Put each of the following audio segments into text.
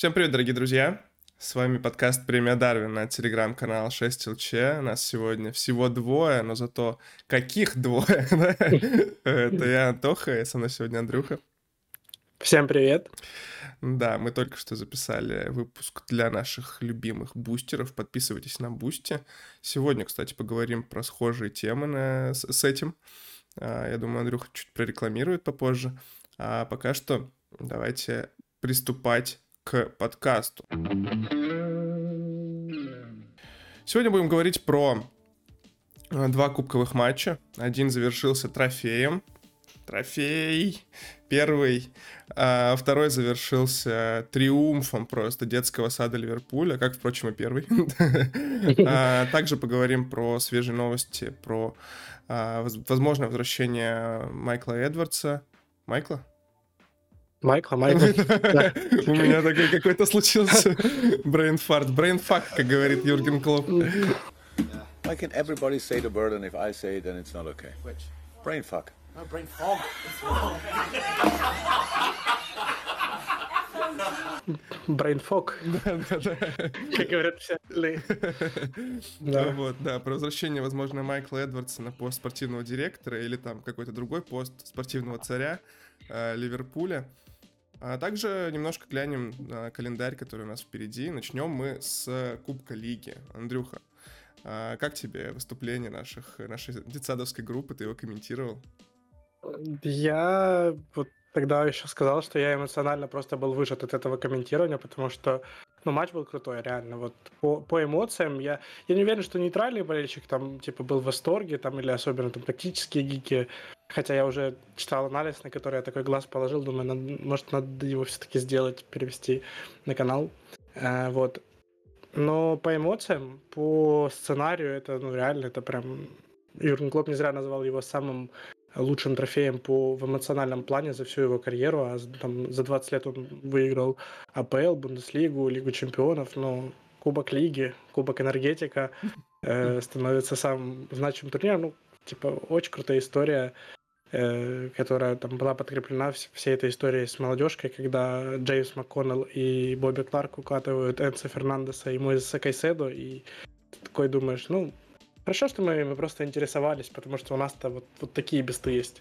Всем привет, дорогие друзья! С вами подкаст «Премия Дарвина» телеграм-канал 6LC. Нас сегодня всего двое, но зато каких двое? Это я, Антоха, и со мной сегодня Андрюха. Всем привет. Да, мы только что записали выпуск для наших любимых бустеров. Подписывайтесь на Бусти. Сегодня, кстати, поговорим про схожие темы на... с этим. А, я думаю, Андрюха чуть прорекламирует попозже. А пока что давайте приступать к подкасту. Сегодня будем говорить про э, два кубковых матча. Один завершился трофеем. Трофей. Первый. А второй завершился триумфом просто детского сада Ливерпуля, как, впрочем, и первый. А, также поговорим про свежие новости, про а, возможное возвращение Майкла Эдвардса. Майкла? Майкла, Майкла. У меня такой какой-то случился brain fart. Brain fuck, как говорит Юрген Клоп. Why can everybody say the word and if I say it then it's not okay? Which? Brain fuck. No, brain fog. Brain fog. Да, да, да. Как говорят все Да. Вот, да, про возвращение, возможно, Майкла Эдвардса на пост спортивного директора или там какой-то другой пост спортивного царя э, Ливерпуля. А также немножко глянем на календарь, который у нас впереди. Начнем мы с Кубка Лиги. Андрюха, а как тебе выступление наших, нашей детсадовской группы? Ты его комментировал? Я вот тогда еще сказал, что я эмоционально просто был выжат от этого комментирования, потому что ну, матч был крутой, реально. Вот по, по эмоциям я, я не уверен, что нейтральный болельщик там типа был в восторге, там, или особенно там практические гики Хотя я уже читал анализ, на который я такой глаз положил, думаю, надо, может, надо его все-таки сделать, перевести на канал. Э, вот. Но по эмоциям, по сценарию, это, ну, реально, это прям... Юрген Клоп не зря назвал его самым лучшим трофеем по, в эмоциональном плане за всю его карьеру, а там, за 20 лет он выиграл АПЛ, Бундеслигу, Лигу чемпионов, но Кубок Лиги, Кубок Энергетика э, становится самым значимым турниром. Ну, типа, очень крутая история. Э, которая там была подкреплена всей этой историей с молодежкой, когда Джеймс МакКоннелл и Бобби Кларк укатывают Энса Фернандеса и Моисеса Кайседо, и ты такой думаешь, ну, хорошо, что мы, мы просто интересовались, потому что у нас-то вот, вот такие бесты есть.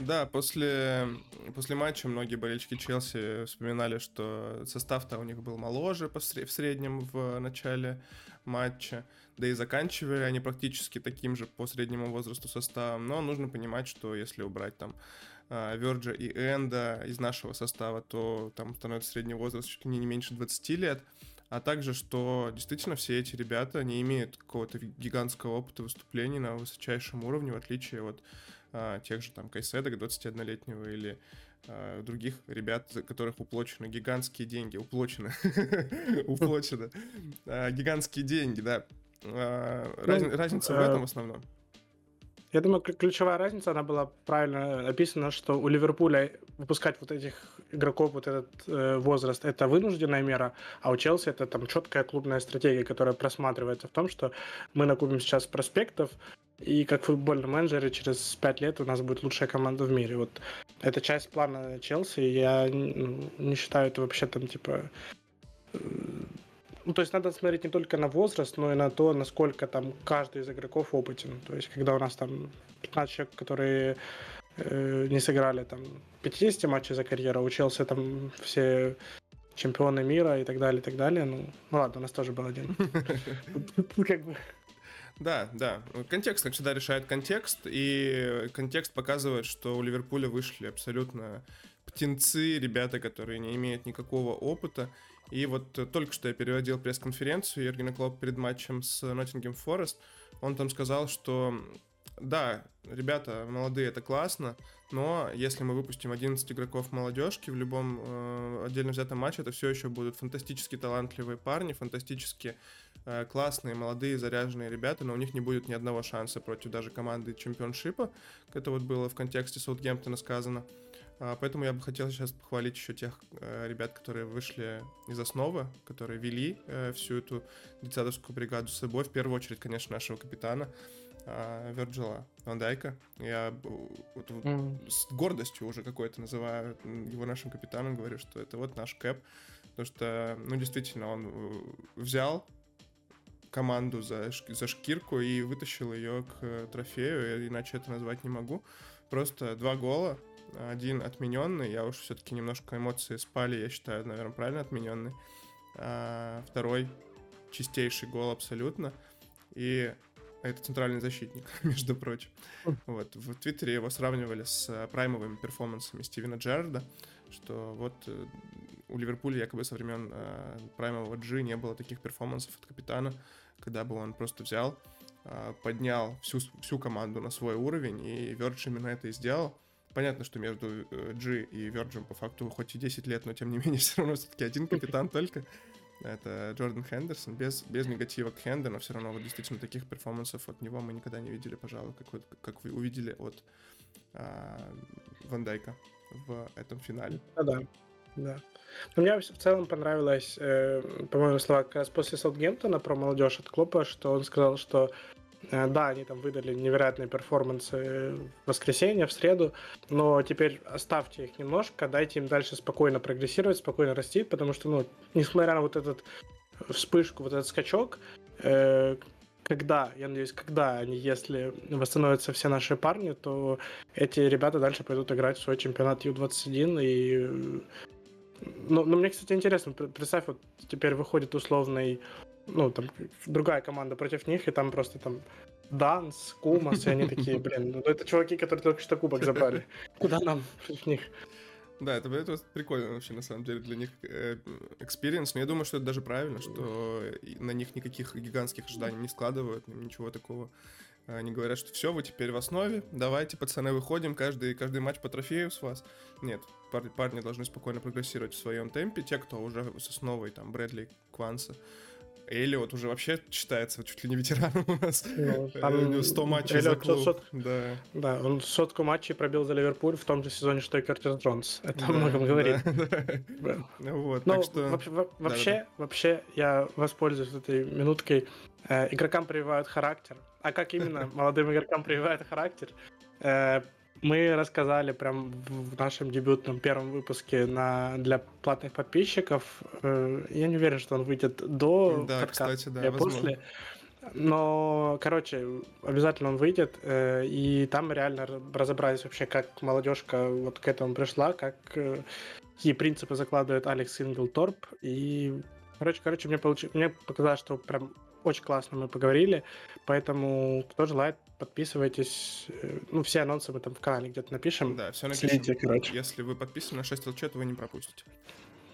Да, после, после матча многие болельщики Челси вспоминали, что состав-то у них был моложе в среднем в начале матча, да и заканчивали они практически таким же по среднему возрасту составом, но нужно понимать, что если убрать там а, Верджа и Энда из нашего состава, то там становится средний возраст чуть ли не меньше 20 лет, а также, что действительно все эти ребята не имеют какого-то гигантского опыта выступлений на высочайшем уровне, в отличие от а, тех же там Кайседок 21-летнего или а, других ребят, за которых уплочены гигантские деньги. Уплочены. Уплочено. А, гигантские деньги, да. А, ну, разница в этом в основном. Я думаю, ключевая разница, она была правильно описана, что у Ливерпуля выпускать вот этих игроков, вот этот э, возраст, это вынужденная мера, а у Челси это там четкая клубная стратегия, которая просматривается в том, что мы накупим сейчас проспектов, и как футбольный менеджер через пять лет у нас будет лучшая команда в мире. Вот это часть плана Челси, я ну, не считаю это вообще там типа э, ну, то есть надо смотреть не только на возраст, но и на то, насколько там каждый из игроков опытен. То есть, когда у нас там 15 человек, которые э, не сыграли там 50 матчей за карьеру, учился там все чемпионы мира и так далее, и так далее. Ну, ну ладно, у нас тоже был один. Как бы... Да, да. Контекст, как всегда, решает контекст, и контекст показывает, что у Ливерпуля вышли абсолютно птенцы, ребята, которые не имеют никакого опыта, и вот э, только что я переводил пресс-конференцию Ергена Клоп перед матчем с Ноттингем Форест. Он там сказал, что да, ребята молодые, это классно, но если мы выпустим 11 игроков молодежки в любом э, отдельно взятом матче, это все еще будут фантастически талантливые парни, фантастически э, классные, молодые, заряженные ребята, но у них не будет ни одного шанса против даже команды чемпионшипа. Это вот было в контексте Саутгемптона сказано. Поэтому я бы хотел сейчас похвалить еще тех э, ребят, которые вышли из основы, которые вели э, всю эту детсадовскую бригаду с собой. В первую очередь, конечно, нашего капитана э, Верджила Вандайка. Я вот, mm. с гордостью уже какой-то называю его нашим капитаном, говорю, что это вот наш кэп. потому что, ну, действительно, он э, взял команду за, за шкирку и вытащил ее к трофею, иначе это назвать не могу. Просто два гола, один отмененный, я уж все-таки немножко эмоции спали, я считаю, наверное, правильно отмененный. А второй чистейший гол абсолютно. И это центральный защитник, между прочим. Вот. В Твиттере его сравнивали с праймовыми перформансами Стивена Джерарда, что вот э, у Ливерпуля якобы со времен э, праймового G не было таких перформансов от капитана, когда бы он просто взял, э, поднял всю, всю команду на свой уровень, и Вердж именно это и сделал. Понятно, что между G и Virgin по факту хоть и 10 лет, но тем не менее все равно все-таки один капитан только. Это Джордан Хендерсон, без, без негатива к Хенду, но все равно вот действительно таких перформансов от него мы никогда не видели, пожалуй, как, вот, как вы увидели от а, Ван Дайка в этом финале. Да, да. да. Но мне в целом понравилось, э, по-моему, слова как раз после Саутгемптона про молодежь от Клопа, что он сказал, что Э, да, они там выдали невероятные перформансы в воскресенье, в среду, но теперь оставьте их немножко, дайте им дальше спокойно прогрессировать, спокойно расти, потому что, ну, несмотря на вот этот вспышку, вот этот скачок, э, когда, я надеюсь, когда они, если восстановятся все наши парни, то эти ребята дальше пойдут играть в свой чемпионат Ю-21 и ну, ну, мне, кстати, интересно, представь, вот теперь выходит условный ну, там, другая команда против них, и там просто там Данс, Кумас, и они такие, блин, ну это чуваки, которые только что кубок забрали. Куда нам против них? Да, это, это прикольно вообще, на самом деле, для них experience, но я думаю, что это даже правильно, что на них никаких гигантских ожиданий не складывают, ничего такого. Они говорят, что все, вы теперь в основе, давайте, пацаны, выходим, каждый, каждый матч по трофею с вас. Нет, парни, парни должны спокойно прогрессировать в своем темпе. Те, кто уже с основой, там, Брэдли, Кванса, Эллиот уже вообще считается чуть ли не ветераном у нас. Ну, там у него 100 матчей Эллиот за клуб. Сот... Да. да, он сотку матчей пробил за Ливерпуль в том же сезоне, что и Кертис Джонс. Это да, о многом говорит. Да, да. Ну, вот, так что... вообще, да, да. вообще, я воспользуюсь этой минуткой. Э, игрокам прививают характер. А как именно молодым игрокам прививают характер? Мы рассказали прям в нашем дебютном первом выпуске на, для платных подписчиков. Э, я не уверен, что он выйдет до да, подкаста кстати, да, после. Но, короче, обязательно он выйдет, э, и там реально разобрались вообще, как молодежка вот к этому пришла, как э, какие принципы закладывает Алекс Синглторп. И, короче, короче, мне, получ... мне показалось, что прям очень классно мы поговорили, поэтому кто желает, подписывайтесь. Э, ну, все анонсы мы там в канале где-то напишем. Да, все напишем. Следите, короче. Если вы подписаны на 6 LC, то вы не пропустите.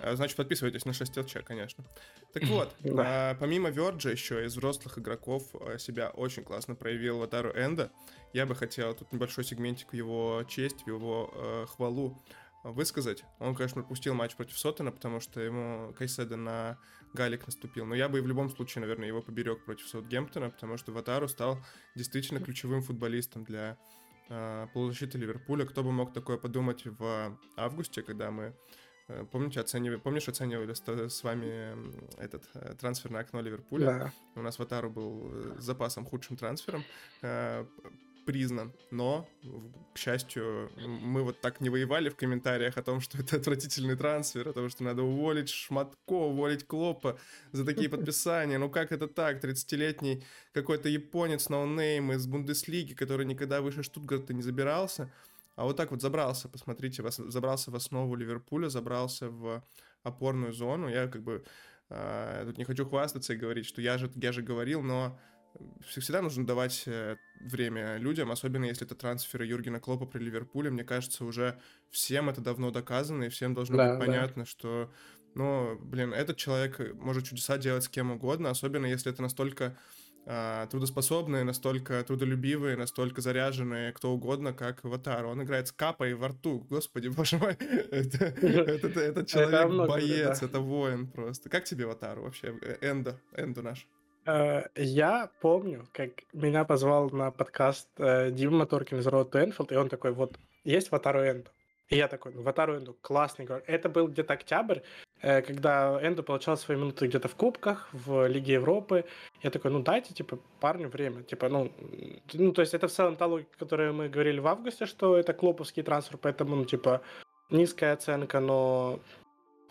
А, значит, подписывайтесь на 6 LC, конечно. Так вот, да. а, помимо Верджа еще из взрослых игроков а, себя очень классно проявил Ватару Энда. Я бы хотел тут небольшой сегментик в его честь, в его э, хвалу высказать. Он, конечно, пропустил матч против Сотена, потому что ему Кайседа на Галик наступил. Но я бы и в любом случае, наверное, его поберег против Саутгемптона, потому что Ватару стал действительно ключевым футболистом для э, полузащиты Ливерпуля. Кто бы мог такое подумать в августе, когда мы э, Помните, оценивали, помнишь, оценивали с, вами этот э, трансферное окно Ливерпуля? Да. У нас Ватару был э, с запасом худшим трансфером признан, но, к счастью, мы вот так не воевали в комментариях о том, что это отвратительный трансфер, о том, что надо уволить Шмадтке, уволить Клопа за такие подписания. Ну как это так? 30-летний какой-то японец no-name из Бундеслиги, который никогда выше Штутгарта не забирался, а вот так вот забрался, посмотрите, забрался в основу Ливерпуля, забрался в опорную зону. Я как бы э, тут не хочу хвастаться и говорить, что я же, я же говорил, но всегда нужно давать э, время людям, особенно если это трансферы Юргена Клопа при Ливерпуле. Мне кажется, уже всем это давно доказано, и всем должно да, быть понятно, да. что, ну, блин, этот человек может чудеса делать с кем угодно, особенно если это настолько а, трудоспособные, настолько трудолюбивые, настолько заряженные, кто угодно, как Ватар. Он играет с капой во рту, господи, боже мой. Этот человек боец, это воин просто. Как тебе Ватару вообще? Э, Эндо, Эндо наш. Э, я помню, как меня позвал на подкаст э, Дима Моторкин из Road to Enfield, и он такой, вот, есть Ватару Энду. И я такой, ну, Ватару Энду, классный игрок. Это был где-то октябрь, э, когда Энду получал свои минуты где-то в Кубках, в Лиге Европы. Я такой, ну, дайте, типа, парню время. Типа, ну, ну, то есть это в целом та логика, которую мы говорили в августе, что это клоповский трансфер, поэтому, ну, типа, низкая оценка, но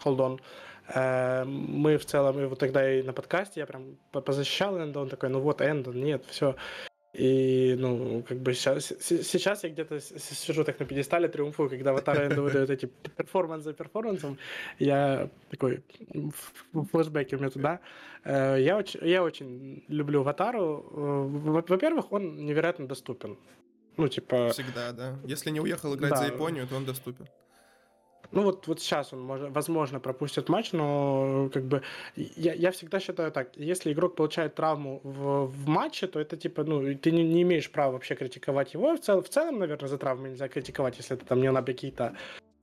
hold on. Э, мы в целом, и вот тогда и на подкасте я прям позащищал Эндо, он такой, ну вот Эндо, ну нет, все. И, ну, как бы сейчас, сейчас я где-то сижу так на пьедестале, триумфую, когда Ватару Эндо выдает эти перформанс за перформансом. Я такой, флешбеки у меня туда. Э, я очень, я очень люблю Ватару. Э, во-первых, он невероятно доступен. Ну, типа... Всегда, да. Если не уехал играть да. за Японию, то он доступен. Ну вот, вот сейчас он, может, возможно, пропустит матч, но как бы я, я всегда считаю так, если игрок получает травму в, в матче, то это типа, ну, ты не, не имеешь права вообще критиковать его. В, цел, в целом, наверное, за травму нельзя критиковать, если это там не на какие-то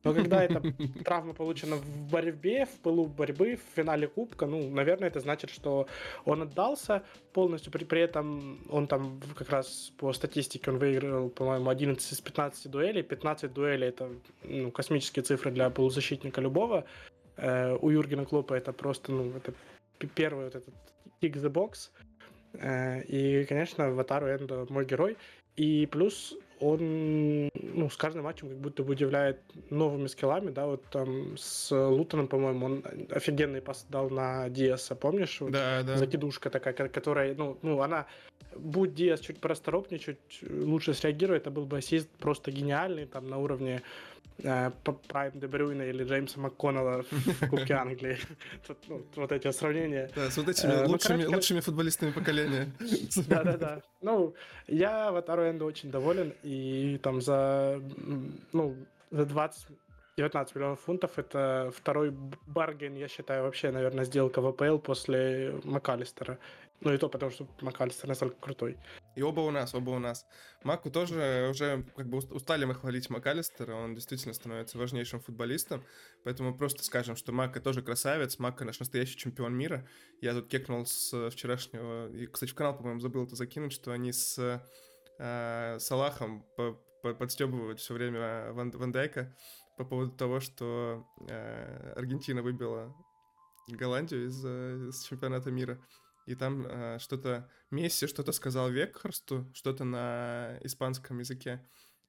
но когда эта травма получена в борьбе, в пылу борьбы, в финале кубка, ну, наверное, это значит, что он отдался полностью, при, при этом он там как раз по статистике он выиграл, по-моему, 11 из 15 дуэлей, 15 дуэлей это ну, космические цифры для полузащитника любого. Э, у Юргена Клопа это просто, ну, это первый вот этот kick the box. Э, и, конечно, Ватару Эндо мой герой. И плюс он ну, с каждым матчем как будто бы удивляет новыми скиллами, да, вот там с Лутоном, по-моему, он офигенный пас дал на Диаса, помнишь? Вот да, да. Закидушка такая, которая, ну, ну, она, будь Диас чуть порасторопнее, чуть лучше среагирует, это был бы ассист просто гениальный, там, на уровне Прайм Де Брюйна или Джеймса МакКоннелла в Кубке Англии. Ну, вот эти сравнения. Да, с вот этими э, ну, лучшими, футболистами поколения. Да-да-да. Ну, я в Энду очень доволен, и там за, ну, за 20 19 миллионов фунтов это второй барген, я считаю, вообще, наверное, сделка в АПЛ после МакАлистера. Ну и то потому, что МакАлистер настолько крутой. И оба у нас, оба у нас. Маку тоже уже как бы устали мы хвалить МакАлистера, он действительно становится важнейшим футболистом, поэтому просто скажем, что Мака тоже красавец, Мака наш настоящий чемпион мира. Я тут кекнул с вчерашнего, и, кстати, в канал, по-моему, забыл это закинуть, что они с э, Салахом по, по, подстебывают все время Ван, Ван Дайка по поводу того, что э, Аргентина выбила Голландию из, э, из чемпионата мира и там э, что-то Месси что-то сказал Векхарсту, что-то на испанском языке.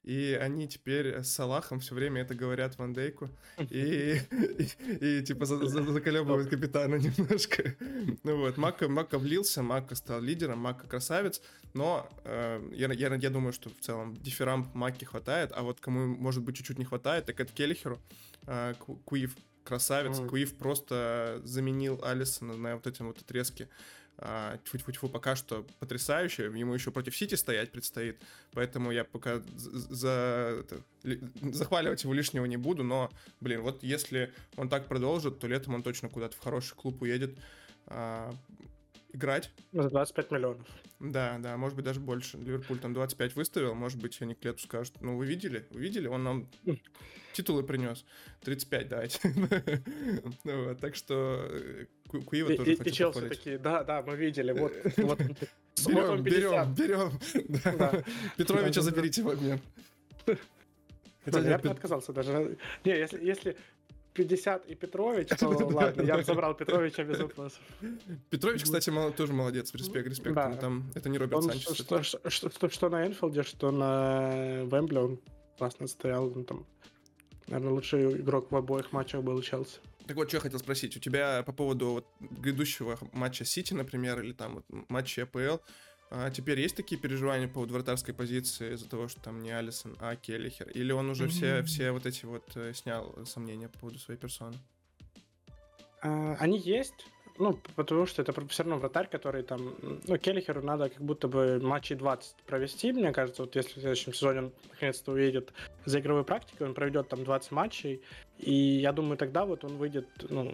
И они теперь с Салахом все время это говорят Ван Дейку. И, и, и типа за, за, заколебывают капитана немножко. Ну вот, Мака, Мака влился, Мака стал лидером, Мака красавец. Но э, я, я, я думаю, что в целом дифферамп Маки хватает. А вот кому, может быть, чуть-чуть не хватает, так это Келлихеру. Э, Куив красавец. Mm. Куив просто заменил Алисона на вот этим вот отрезке тьфу-тьфу-тьфу, пока что потрясающе. Ему еще против Сити стоять предстоит. Поэтому я пока за, это, захваливать его лишнего не буду. Но, блин, вот если он так продолжит, то летом он точно куда-то в хороший клуб уедет а, играть. За 25 миллионов. Да, да, может быть даже больше. Ливерпуль там 25 выставил, может быть они к лету скажут, ну вы видели, вы видели, он нам титулы принес. 35 давайте. ну, вот, так что э, Куива тоже и, Челси такие, да, да, мы видели, вот. вот берем, берем, берем. Петровича заберите в обмен. Хотя я бы отказался даже. Не, если, если 50 и Петрович, то ладно, я бы забрал Петровича без вопросов. Петрович, кстати, тоже молодец, респект, респект. Да. Там, это не Роберт Санчес. Что, что, что, что на Энфилде, что на Вембле он классно стоял. Он там, наверное, лучший игрок в обоих матчах был Челси. Так вот, что я хотел спросить. У тебя по поводу вот грядущего матча Сити, например, или там вот матча АПЛ, а теперь есть такие переживания по поводу вратарской позиции из-за того, что там не Алисон, а Келлихер? Или он уже mm-hmm. все, все вот эти вот э, снял сомнения по поводу своей персоны? А, они есть, ну, потому что это все равно вратарь, который там... Ну, Келлихеру надо как будто бы матчей 20 провести, мне кажется. Вот если в следующем сезоне он наконец-то уедет за игровой практикой, он проведет там 20 матчей, и я думаю, тогда вот он выйдет, ну,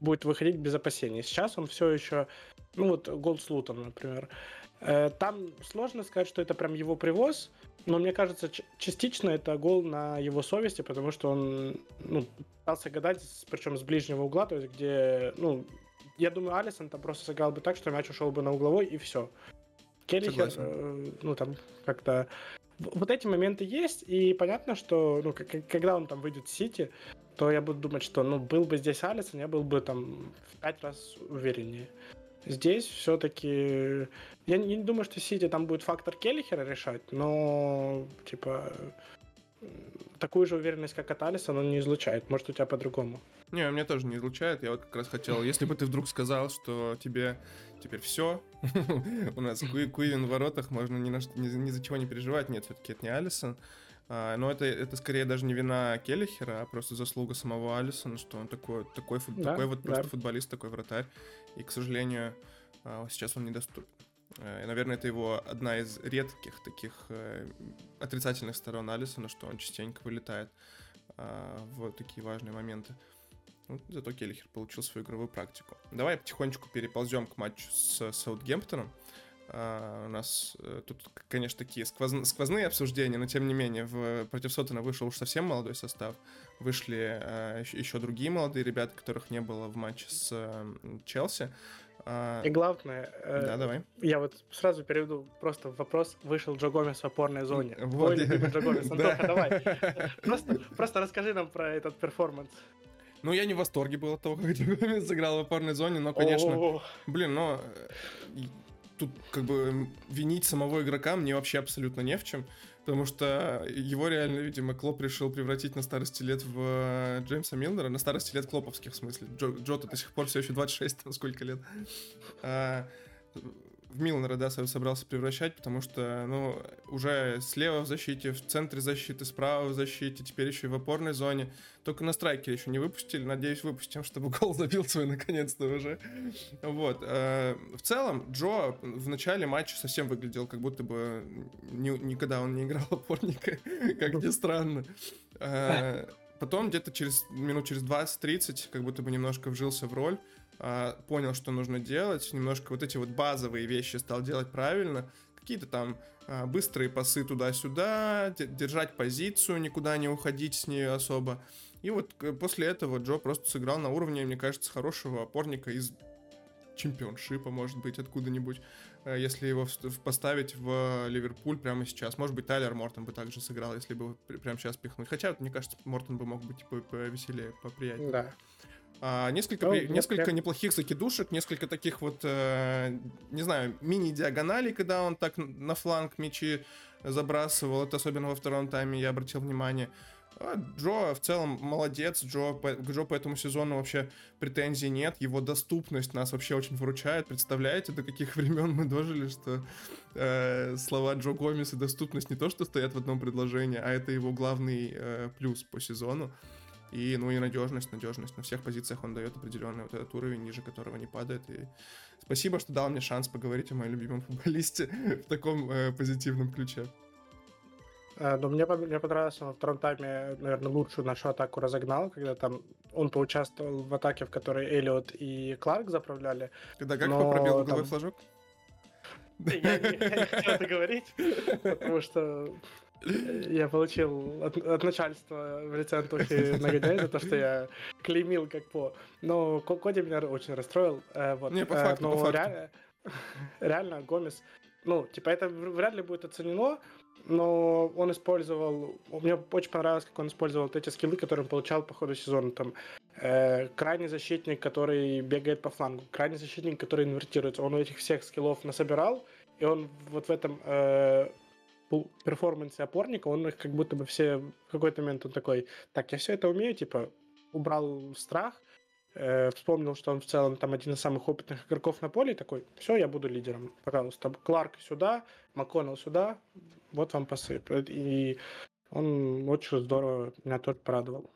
будет выходить без опасений. Сейчас он все еще... Ну, вот Голд с Лутом, например. Э, там сложно сказать, что это прям его привоз, но мне кажется, частично это гол на его совести, потому что он ну, пытался гадать, причем с ближнего угла, то есть где, ну, я думаю, Алисон там просто сыграл бы так, что мяч ушел бы на угловой и все. Келлихер, э, ну там как-то вот эти моменты есть, и понятно, что ну, когда он там выйдет в Сити, то я буду думать, что ну был бы здесь Алисон, я был бы там в пять раз увереннее. Здесь все-таки... Я не думаю, что Сити там будет фактор Келлихера решать, но, типа, такую же уверенность, как от Алиса, он не излучает. Может, у тебя по-другому? Не, у меня тоже не излучает. Я вот как раз хотел, если бы ты вдруг сказал, что тебе теперь все, у нас Куивин в воротах, можно ни за чего не переживать. Нет, все-таки это не Алисон. А, но это, это скорее даже не вина Келлихера, а просто заслуга самого Алисона, что он такой, такой, фут, да, такой вот да. просто футболист, такой вратарь. И, к сожалению, а, сейчас он недоступен. Э, и, наверное, это его одна из редких таких э, отрицательных сторон Алисона, что он частенько вылетает а, в такие важные моменты. Ну, зато Келлихер получил свою игровую практику. Давай потихонечку переползем к матчу с Саутгемптоном. Uh, у нас uh, тут, конечно, такие сквоз... сквозные обсуждения, но тем не менее в... против Сотона вышел уж совсем молодой состав. Вышли uh, еще другие молодые ребята, которых не было в матче с Челси. И главное, да, э, давай. я вот сразу переведу просто вопрос. Вышел Джо Гомес в опорной зоне. Вот. Твой любимый Джо Гомес. Антоха, давай. Просто, просто расскажи нам про этот перформанс. Ну, я не в восторге был от того, как Джо Гомес сыграл в опорной зоне, но, конечно, блин, но э, тут как бы винить самого игрока мне вообще абсолютно не в чем. Потому что его реально, видимо, Клоп решил превратить на старости лет в э, Джеймса Милнера. На старости лет Клоповских, в смысле. Джо, Джота до сих пор все еще 26, там сколько лет. А, в Милнера, да, собрался превращать, потому что, ну, уже слева в защите, в центре защиты, справа в защите, теперь еще и в опорной зоне. Только на страйке еще не выпустили, надеюсь, выпустим, чтобы гол забил свой наконец-то уже. Вот. Э, в целом, Джо в начале матча совсем выглядел, как будто бы ни, никогда он не играл опорника, как ни странно. Э, потом где-то через минут через 20-30 как будто бы немножко вжился в роль. А, понял, что нужно делать, немножко вот эти вот базовые вещи стал делать правильно, какие-то там а, быстрые пасы туда-сюда, держать позицию, никуда не уходить с нее особо. И вот после этого Джо просто сыграл на уровне, мне кажется, хорошего опорника из чемпионшипа, может быть, откуда-нибудь, э, если его поставить в Ливерпуль прямо сейчас. Может быть, Тайлер Мортон бы также сыграл, если бы прямо сейчас пихнуть. Хотя, мне кажется, Мортон бы мог быть повеселее, поприятнее. Да. А, несколько, ну, несколько прям... неплохих закидушек, несколько таких вот, э, не знаю, мини-диагоналей, когда он так на фланг мячи забрасывал. Это особенно во втором тайме я обратил внимание. А Джо в целом молодец, Джо, к Джо по этому сезону вообще претензий нет, его доступность нас вообще очень выручает. Представляете, до каких времен мы дожили, что э, слова Джо Гомес и доступность не то, что стоят в одном предложении, а это его главный э, плюс по сезону. И, ну и надежность, надежность. На всех позициях он дает определенный вот этот уровень, ниже которого не падает. И спасибо, что дал мне шанс поговорить о моем любимом футболисте в таком э, позитивном ключе. Э, но мне, мне понравилось, он во втором тайме, наверное, лучшую нашу атаку разогнал, когда там он поучаствовал в атаке, в которой Эллиот и Кларк заправляли. Когда как но пробил угловой там... флажок? Я не хотел это говорить, потому что я получил от, от начальства в лице Антохи нагоняй за то, что я клеймил как по. Но Коди меня очень расстроил. Э, вот. Не, по э, факту, но по факту. Реально, реально, Гомес, ну, типа, это вряд ли будет оценено, но он использовал, мне очень понравилось, как он использовал вот эти скиллы, которые он получал по ходу сезона, там, э, крайний защитник, который бегает по флангу, крайний защитник, который инвертируется, он этих всех скиллов насобирал, и он вот в этом э, перформансе опорника, он их как будто бы все в какой-то момент он такой, так, я все это умею, типа, убрал страх, э, вспомнил, что он в целом там один из самых опытных игроков на поле, и такой, все, я буду лидером, пожалуйста, Кларк сюда, МакКоннелл сюда, вот вам пасы. И он очень здорово меня тоже порадовал.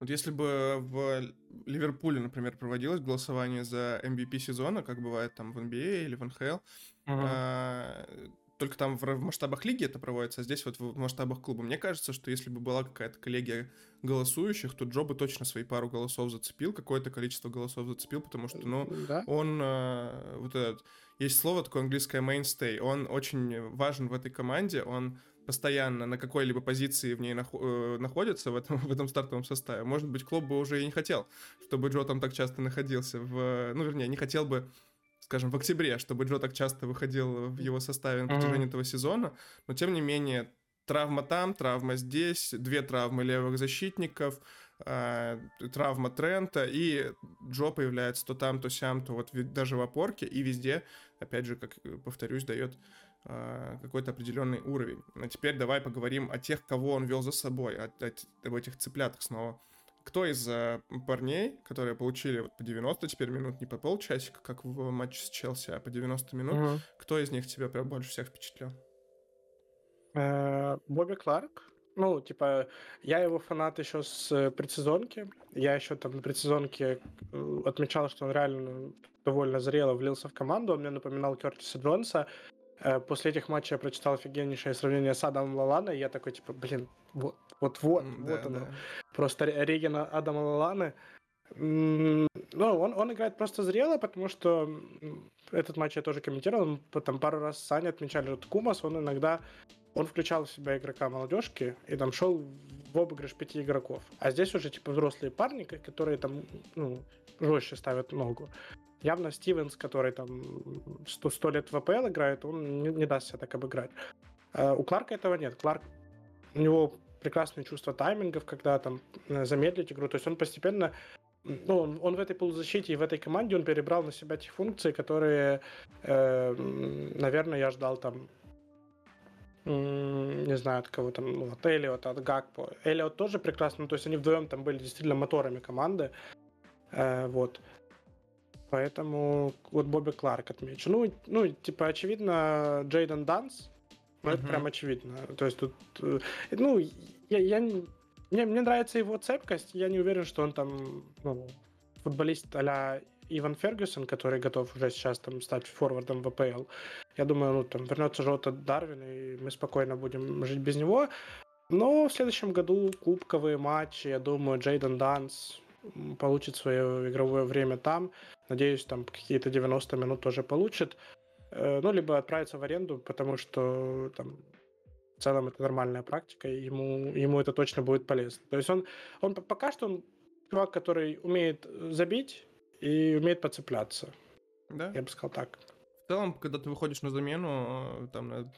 Вот если бы в Ливерпуле, например, проводилось голосование за MVP сезона, как бывает там в NBA или в НХЛ, uh-huh только там в, масштабах лиги это проводится, а здесь вот в масштабах клуба. Мне кажется, что если бы была какая-то коллегия голосующих, то Джо бы точно свои пару голосов зацепил, какое-то количество голосов зацепил, потому что, ну, да? он э, вот этот... Есть слово такое английское mainstay, он очень важен в этой команде, он постоянно на какой-либо позиции в ней нах- э, находится в этом, в этом стартовом составе. Может быть, клуб бы уже и не хотел, чтобы Джо там так часто находился в... Ну, вернее, не хотел бы скажем, в октябре, чтобы Джо так часто выходил в его составе на протяжении mm-hmm. этого сезона, но тем не менее травма там, травма здесь, две травмы левых защитников, э, травма Трента, и Джо появляется то там, то сям, то вот даже в опорке, и везде, опять же, как повторюсь, дает э, какой-то определенный уровень. А теперь давай поговорим о тех, кого он вел за собой, о, о, об этих цыплятах снова. Кто из э, парней, которые получили вот по 90 теперь минут, не по полчасика, как в матче с Челси, а по 90 минут, угу. кто из них тебя прям больше всех впечатлил? Э, Бобби Кларк. Ну, типа, я его фанат еще с э, предсезонки. Я еще там на предсезонке э, отмечал, что он реально довольно зрело влился в команду. Он мне напоминал Кертиса Джонса. После этих матчей я прочитал офигеннейшее сравнение с Адамом Лалана, и я такой, типа, блин, вот, вот, вот, да, вот оно. Да. Просто Регина Адама Лаланы. Ну, он, он играет просто зрело, потому что этот матч я тоже комментировал, там пару раз Саня отмечали, что Кумас, он иногда он включал в себя игрока молодежки и там шел в обыгрыш пяти игроков. А здесь уже типа взрослые парни, которые там ну, жестче ставят ногу. Явно Стивенс, который там 100, 100 лет в АПЛ играет, он не, не даст себя так обыграть. А у Кларка этого нет. Кларк, у него прекрасное чувство таймингов, когда там э, замедлить игру. То есть он постепенно ну, он, он в этой полузащите и в этой команде он перебрал на себя те функции, которые, э, наверное, я ждал там не знаю, от кого там, ну, от Элиота, от Гакпо. Элиот тоже прекрасно, ну, то есть они вдвоем там были действительно моторами команды. Э, вот. Поэтому вот Бобби Кларк отмечу. Ну, ну типа, очевидно, Джейден Данс. Ну, uh-huh. это прям очевидно. То есть тут, э, ну, я, я мне, мне нравится его цепкость. Я не уверен, что он там, ну, футболист а Иван Фергюсон, который готов уже сейчас там стать форвардом в АПЛ. Я думаю, ну там вернется Жота Дарвин, и мы спокойно будем жить без него. Но в следующем году кубковые матчи, я думаю, Джейден Данс получит свое игровое время там. Надеюсь, там какие-то 90 минут тоже получит. Э, ну, либо отправиться в аренду, потому что там в целом это нормальная практика, и ему, ему это точно будет полезно. То есть он, он пока что он чувак, который умеет забить, и умеет подцепляться. Да? Я бы сказал так. В целом, когда ты выходишь на замену, там, на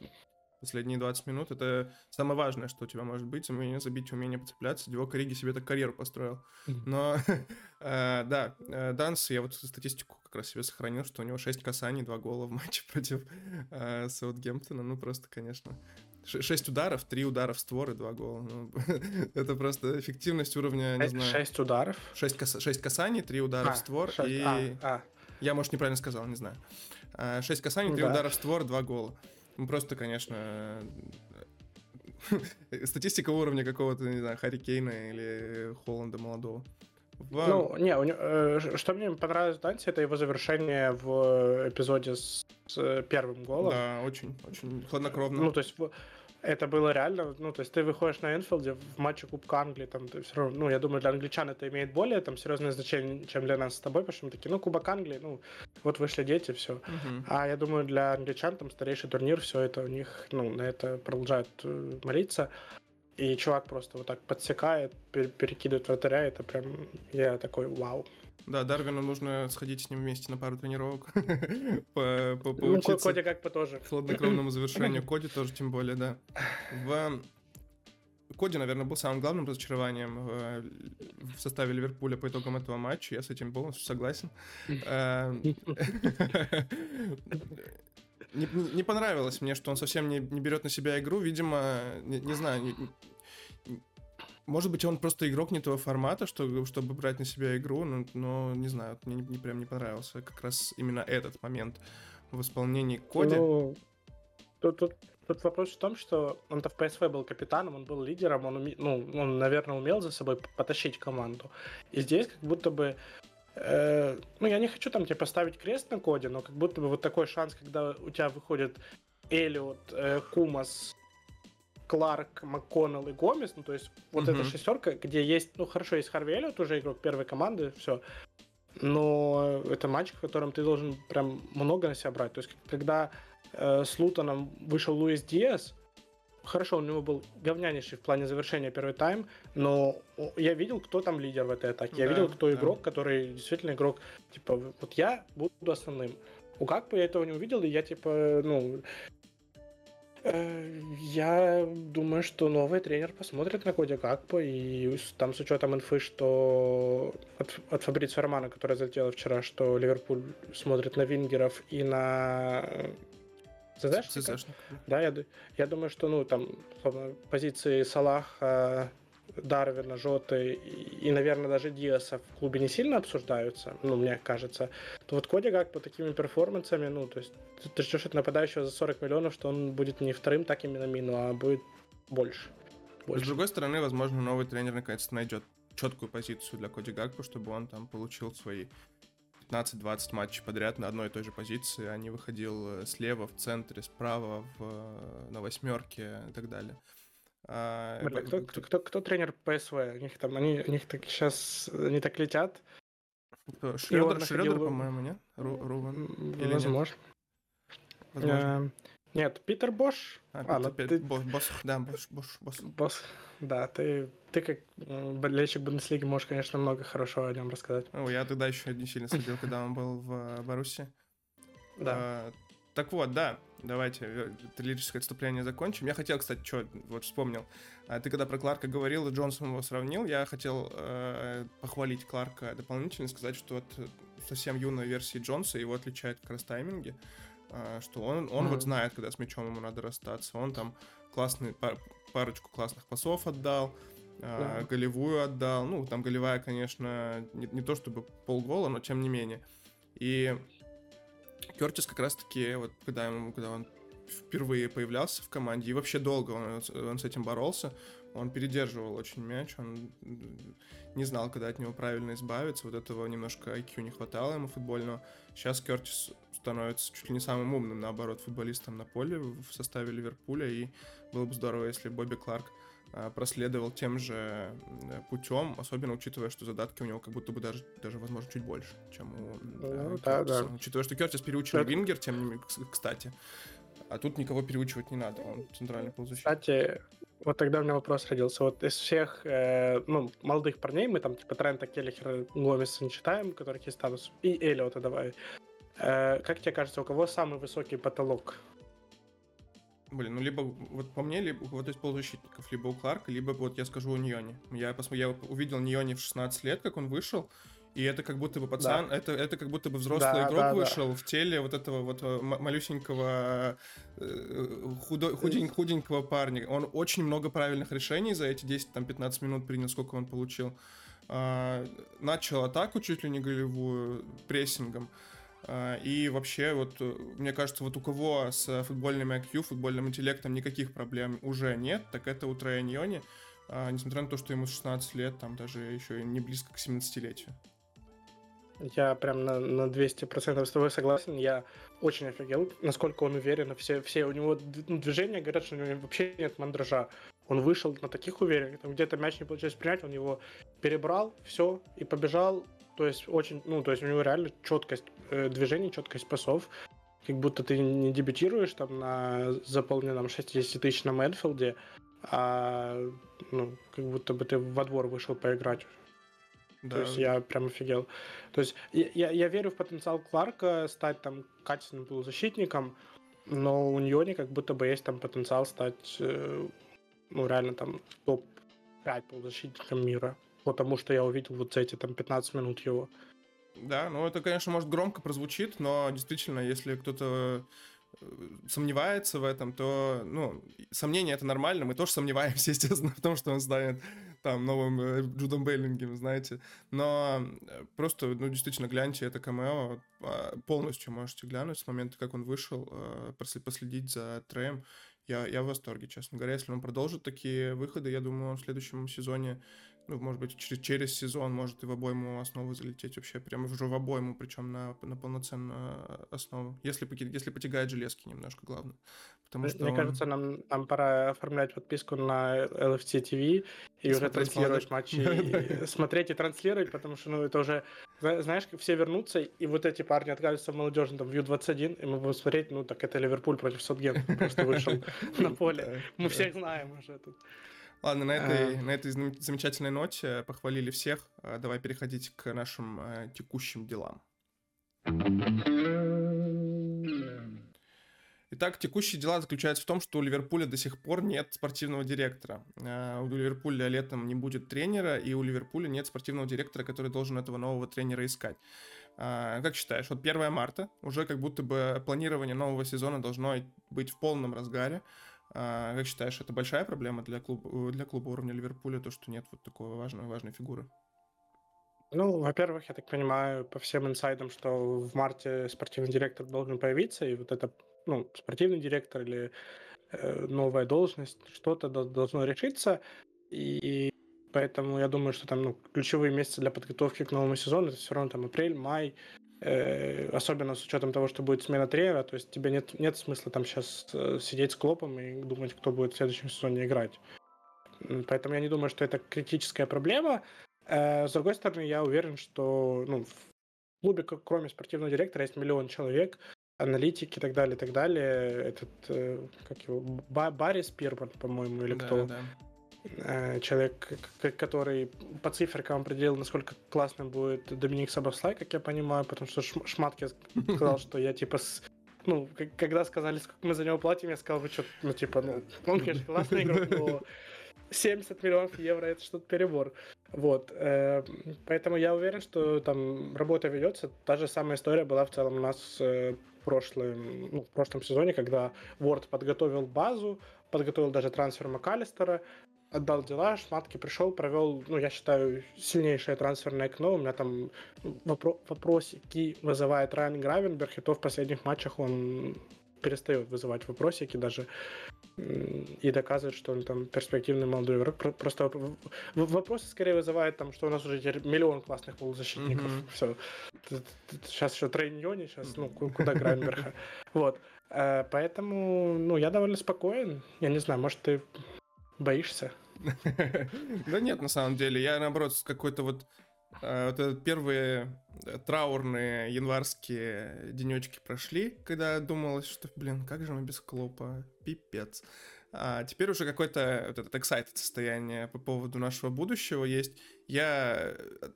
последние 20 минут, это самое важное, что у тебя может быть, умение забить, умение подцепляться. Диво Кориги себе так карьеру построил. Но, э, да, э, Данс, я вот статистику как раз себе сохранил, что у него 6 касаний, 2 гола в матче против э, Саутгемптона. Ну, просто, конечно, 6 ударов, 3 удара в створ и 2 гола. Ну, это просто эффективность уровня, не знаю. 6 ударов? 6, кас... 6 касаний, 3 удара а, в створ 6... и... А, а. Я, может, неправильно сказал, не знаю. 6 касаний, 3 да. удара в створ, 2 гола. Ну, просто, конечно, статистика уровня какого-то, не знаю, Харри Кейна или Холланда молодого. В... Ну, не, у него, э, что мне понравилось в Данте, это его завершение в эпизоде с, с первым голом. Да, очень, очень хладнокровно. Ну, то есть это было реально, ну, то есть ты выходишь на Энфилде в матче Кубка Англии, там, ты все равно, ну, я думаю, для англичан это имеет более там серьезное значение, чем для нас с тобой, потому что мы такие, ну, Кубок Англии, ну, вот вышли дети, все. Uh-huh. А я думаю, для англичан там старейший турнир, все это у них, ну, на это продолжают э, молиться. И чувак просто вот так подсекает, перекидывает вратаря, это прям, я такой, вау. Да, Дарвину нужно сходить с ним вместе на пару тренировок. Ну, Коди как бы тоже. Хладнокровному завершению. Коди тоже, тем более, да. В Коди, наверное, был самым главным разочарованием в составе Ливерпуля по итогам этого матча. Я с этим полностью согласен. Э, не, не понравилось мне, что он совсем не, не берет на себя игру. Видимо, не, не знаю, не, может быть, он просто игрок не того формата, что, чтобы брать на себя игру, но, но не знаю, мне не, не, прям не понравился как раз именно этот момент в исполнении Коди. Ну, тут, тут, тут вопрос в том, что он-то в ПСВ был капитаном, он был лидером, он, уме, ну, он, наверное, умел за собой потащить команду. И здесь как будто бы э, ну, я не хочу там тебе поставить крест на коде, но как будто бы вот такой шанс, когда у тебя выходит Элиот, э, Кумас, Кларк, МакКоннелл и Гомес, ну, то есть вот uh-huh. эта шестерка, где есть, ну, хорошо, есть Харви Эллиот, уже игрок первой команды, все, но это матч, в котором ты должен прям много на себя брать. То есть, когда э, с Лутоном вышел Луис Диас, хорошо, у него был говнянейший в плане завершения первый тайм, но я видел, кто там лидер в этой атаке. Да, я видел, кто да. игрок, который действительно игрок, типа, вот я буду основным. У Гакпа я этого не увидел, и я, типа, ну, я думаю, что новый тренер посмотрит на Коди Гакпо, и там с учетом инфы, что от, от Фабрицио Романа, которая залетела вчера, что Ливерпуль смотрит на Вингеров и на ЦЗшника. Да, я, я думаю, что ну там позиции Салаха, Дарвина, Жоты и, наверное, даже Диаса в клубе не сильно обсуждаются, ну, мне кажется, то вот Коди как по такими перформансами, ну, то есть ты ждешь от нападающего за 40 миллионов, что он будет не вторым таким на мину, а будет больше. больше. С другой стороны, возможно, новый тренер наконец-то найдет четкую позицию для Коди Гакпо, чтобы он там получил свои 15-20 матчей подряд на одной и той же позиции, а не выходил э, слева, в центре, справа, в, э, на восьмерке и так далее. А, Бля, кто, кто, кто, кто тренер ПСВ? У них там, они, у них так сейчас, они так летят. Кто? Шредер, находил... по-моему, нет? Ру, Рувен? Или Возможно. Нет? Возможно. Э, нет, Питер Бош. А, а ну, Питер, ты... Босс, босс, да, Бош, Бош, Босс. Босс, да, ты, ты как болельщик Бундеслиги можешь, конечно, много хорошего о нем рассказать. О, я тогда еще не сильно следил, когда он был в э, Баруси. Да. А, так вот, да, давайте э, лирическое отступление закончим. Я хотел, кстати, что, вот вспомнил. А ты когда про Кларка говорил, и Джонсон его сравнил, я хотел э, похвалить Кларка дополнительно, сказать, что от совсем юной версии Джонса его отличает как раз тайминги, э, что он, он mm-hmm. вот знает, когда с мячом ему надо расстаться. Он там классный, пар, парочку классных пасов отдал, э, mm-hmm. голевую отдал. Ну, там голевая, конечно, не, не то чтобы полгола, но тем не менее. И Кертис как раз-таки, вот когда, ему, когда он впервые появлялся в команде, и вообще долго он, он с этим боролся, он передерживал очень мяч, он не знал, когда от него правильно избавиться, вот этого немножко IQ не хватало ему футбольного. Сейчас Кертис становится чуть ли не самым умным, наоборот, футболистом на поле в составе Ливерпуля, и было бы здорово, если Бобби Кларк проследовал тем же путем, особенно учитывая, что задатки у него как будто бы даже, даже возможно, чуть больше, чем у ну, да, да. Учитывая, что Кертис переучил Это... Вингер, тем не менее, кстати. А тут никого переучивать не надо, он центральный полузащитник. Кстати, вот тогда у меня вопрос родился. Вот из всех э, ну, молодых парней, мы там типа Трента, Келлихера, Гомеса не читаем, которых есть статус, и Элиота давай. Э, как тебе кажется, у кого самый высокий потолок Блин, ну либо, вот по мне, либо вот из полузащитников, либо у Кларка, либо вот я скажу у Ньони. Я, посмотрел, я увидел Ньони в 16 лет, как он вышел, и это как будто бы пацан, да. это, это как будто бы взрослый да, игрок да, вышел да. в теле вот этого вот э, малюсенького э, худо, худень, худенького парня. Он очень много правильных решений за эти 10-15 минут принял, сколько он получил. А, начал атаку чуть ли не голевую прессингом. А, и вообще, вот, э, мне кажется, вот у кого с футбольным IQ, футбольным интеллектом никаких проблем уже нет, так это у Трея Ньони, а, несмотря на то, что ему 16 лет, там даже еще не близко к 17-летию. Я прям на, на 200% с тобой согласен. Я очень офигел, насколько он уверен. Все, все у него ну, движения говорят, что у него вообще нет мандража. Он вышел на таких уверенных, где-то мяч не получилось принять, он его перебрал, все, и побежал. То есть очень, ну, то есть у него реально четкость э, движений, четкость пасов. Как будто ты не дебютируешь там на заполненном 60 тысяч на Мэнфилде, а ну, как будто бы ты во двор вышел поиграть. Да. То есть я прям офигел. То есть я, я верю в потенциал Кларка стать там качественным полузащитником, но у нее как будто бы есть там потенциал стать, э, ну, реально там топ-5 полузащитником мира потому что я увидел вот эти там 15 минут его. Да, ну это, конечно, может громко прозвучит, но действительно, если кто-то э, сомневается в этом, то, ну, сомнения это нормально, мы тоже сомневаемся, естественно, в том, что он станет там новым э, Джудом Беллингем, знаете, но э, просто, ну, действительно, гляньте это камео, а, полностью можете глянуть с момента, как он вышел, последить за Трэем, я, я в восторге, честно говоря, если он продолжит такие выходы, я думаю, в следующем сезоне ну, может быть, через, через сезон может и в обойму основы залететь вообще, прямо уже в обойму, причем на, на полноценную основу. Если, если потягает железки немножко, главное. Потому что Мне он... кажется, нам, нам пора оформлять подписку на LFC TV и, уже транслировать матчи, смотреть и транслировать, потому что, ну, это уже, знаешь, все вернутся, и вот эти парни отказываются в молодежи, там, в Ю-21, и мы будем смотреть, ну, так это Ливерпуль против Саутгемптона просто вышел на поле. Мы всех знаем уже тут. Ладно, на этой, а... на этой замечательной ноте похвалили всех. А, давай переходить к нашим э, текущим делам. Итак, текущие дела заключаются в том, что у Ливерпуля до сих пор нет спортивного директора. У Ливерпуля летом не будет тренера, и у Ливерпуля нет спортивного директора, который должен этого нового тренера искать. Как считаешь, вот 1 марта, уже как будто бы планирование нового сезона должно быть в полном разгаре. А, как считаешь, это большая проблема для клуба, для клуба уровня Ливерпуля, то, что нет вот такой важной, важной фигуры? Ну, во-первых, я так понимаю по всем инсайдам, что в марте спортивный директор должен появиться, и вот это, ну, спортивный директор или э, новая должность, что-то должно решиться, и поэтому я думаю, что там ну, ключевые месяцы для подготовки к новому сезону это все равно там апрель, май, э, особенно с учетом того, что будет смена тренера, то есть тебе нет, нет смысла там сейчас э, сидеть с Клопом и думать, кто будет в следующем сезоне играть. Поэтому я не думаю, что это критическая проблема. Э, с другой стороны, я уверен, что ну, в клубе, кроме спортивного директора, есть миллион человек, аналитики и так далее, и так далее. Этот, э, как его, Барри Спирман, по-моему, или да, кто? Да. Э, человек, который по циферкам определил, насколько классным будет Доминик Сабослай, как я понимаю, потому что Шматки сказал, что я типа с ну, когда сказали, сколько мы за него платим, я сказал, вы что, ну, типа, ну, он, конечно, классный игрок, но 70 миллионов евро это что-то перебор. Вот. Э, поэтому я уверен, что там работа ведется. Та же самая история была в целом у нас э, прошлым, ну, в прошлом сезоне, когда Word подготовил базу, подготовил даже трансфер МакАлистера, отдал дела, Шматки пришел, провел, ну, я считаю, сильнейшее трансферное окно. У меня там вопро- вопросики вызывает Райан Гравенберг, и то в последних матчах он перестает вызывать вопросики даже и доказывает, что он там перспективный молодой игрок. Просто вопросы скорее вызывают там, что у нас уже теперь миллион классных полузащитников. Mm-hmm. Все. Сейчас еще Трейньони, сейчас, ну, куда Грайнберга. Вот. Э, поэтому, ну, я довольно спокоен. Я не знаю, может, ты боишься? Да нет, на самом деле. Я, наоборот, с какой-то вот а, вот первые э, траурные январские денечки прошли, когда думалось, что, блин, как же мы без Клопа, пипец. А теперь уже какое-то вот это excited состояние по поводу нашего будущего есть. Я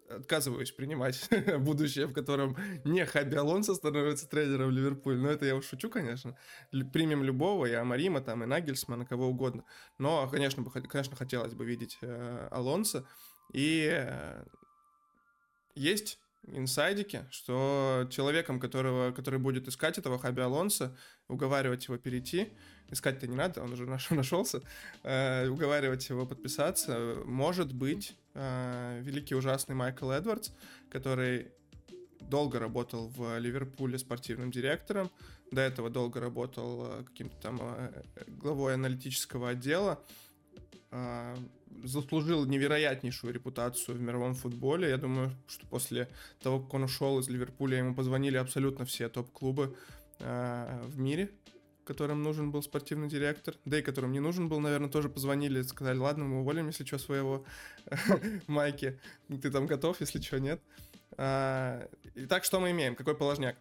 отказываюсь принимать будущее, в котором не Хаби Алонсо становится тренером Ливерпуль. Но это я уж шучу, конечно. Примем любого, и Амарима, там, и Нагельсмана, кого угодно. Но, конечно, конечно хотелось бы видеть э, Алонсо. И э, есть инсайдики, что человеком, которого, который будет искать этого Хаби Алонса, уговаривать его перейти, искать-то не надо, он уже наш, нашелся, э, уговаривать его подписаться, может быть э, великий ужасный Майкл Эдвардс, который долго работал в Ливерпуле спортивным директором, до этого долго работал э, каким-то там э, главой аналитического отдела, э, заслужил невероятнейшую репутацию в мировом футболе. Я думаю, что после того, как он ушел из Ливерпуля, ему позвонили абсолютно все топ-клубы э, в мире, которым нужен был спортивный директор, да и которым не нужен был, наверное, тоже позвонили, сказали, ладно, мы уволим, если что, своего Майки, ты там готов, если что, нет. А, итак, что мы имеем? Какой положняк?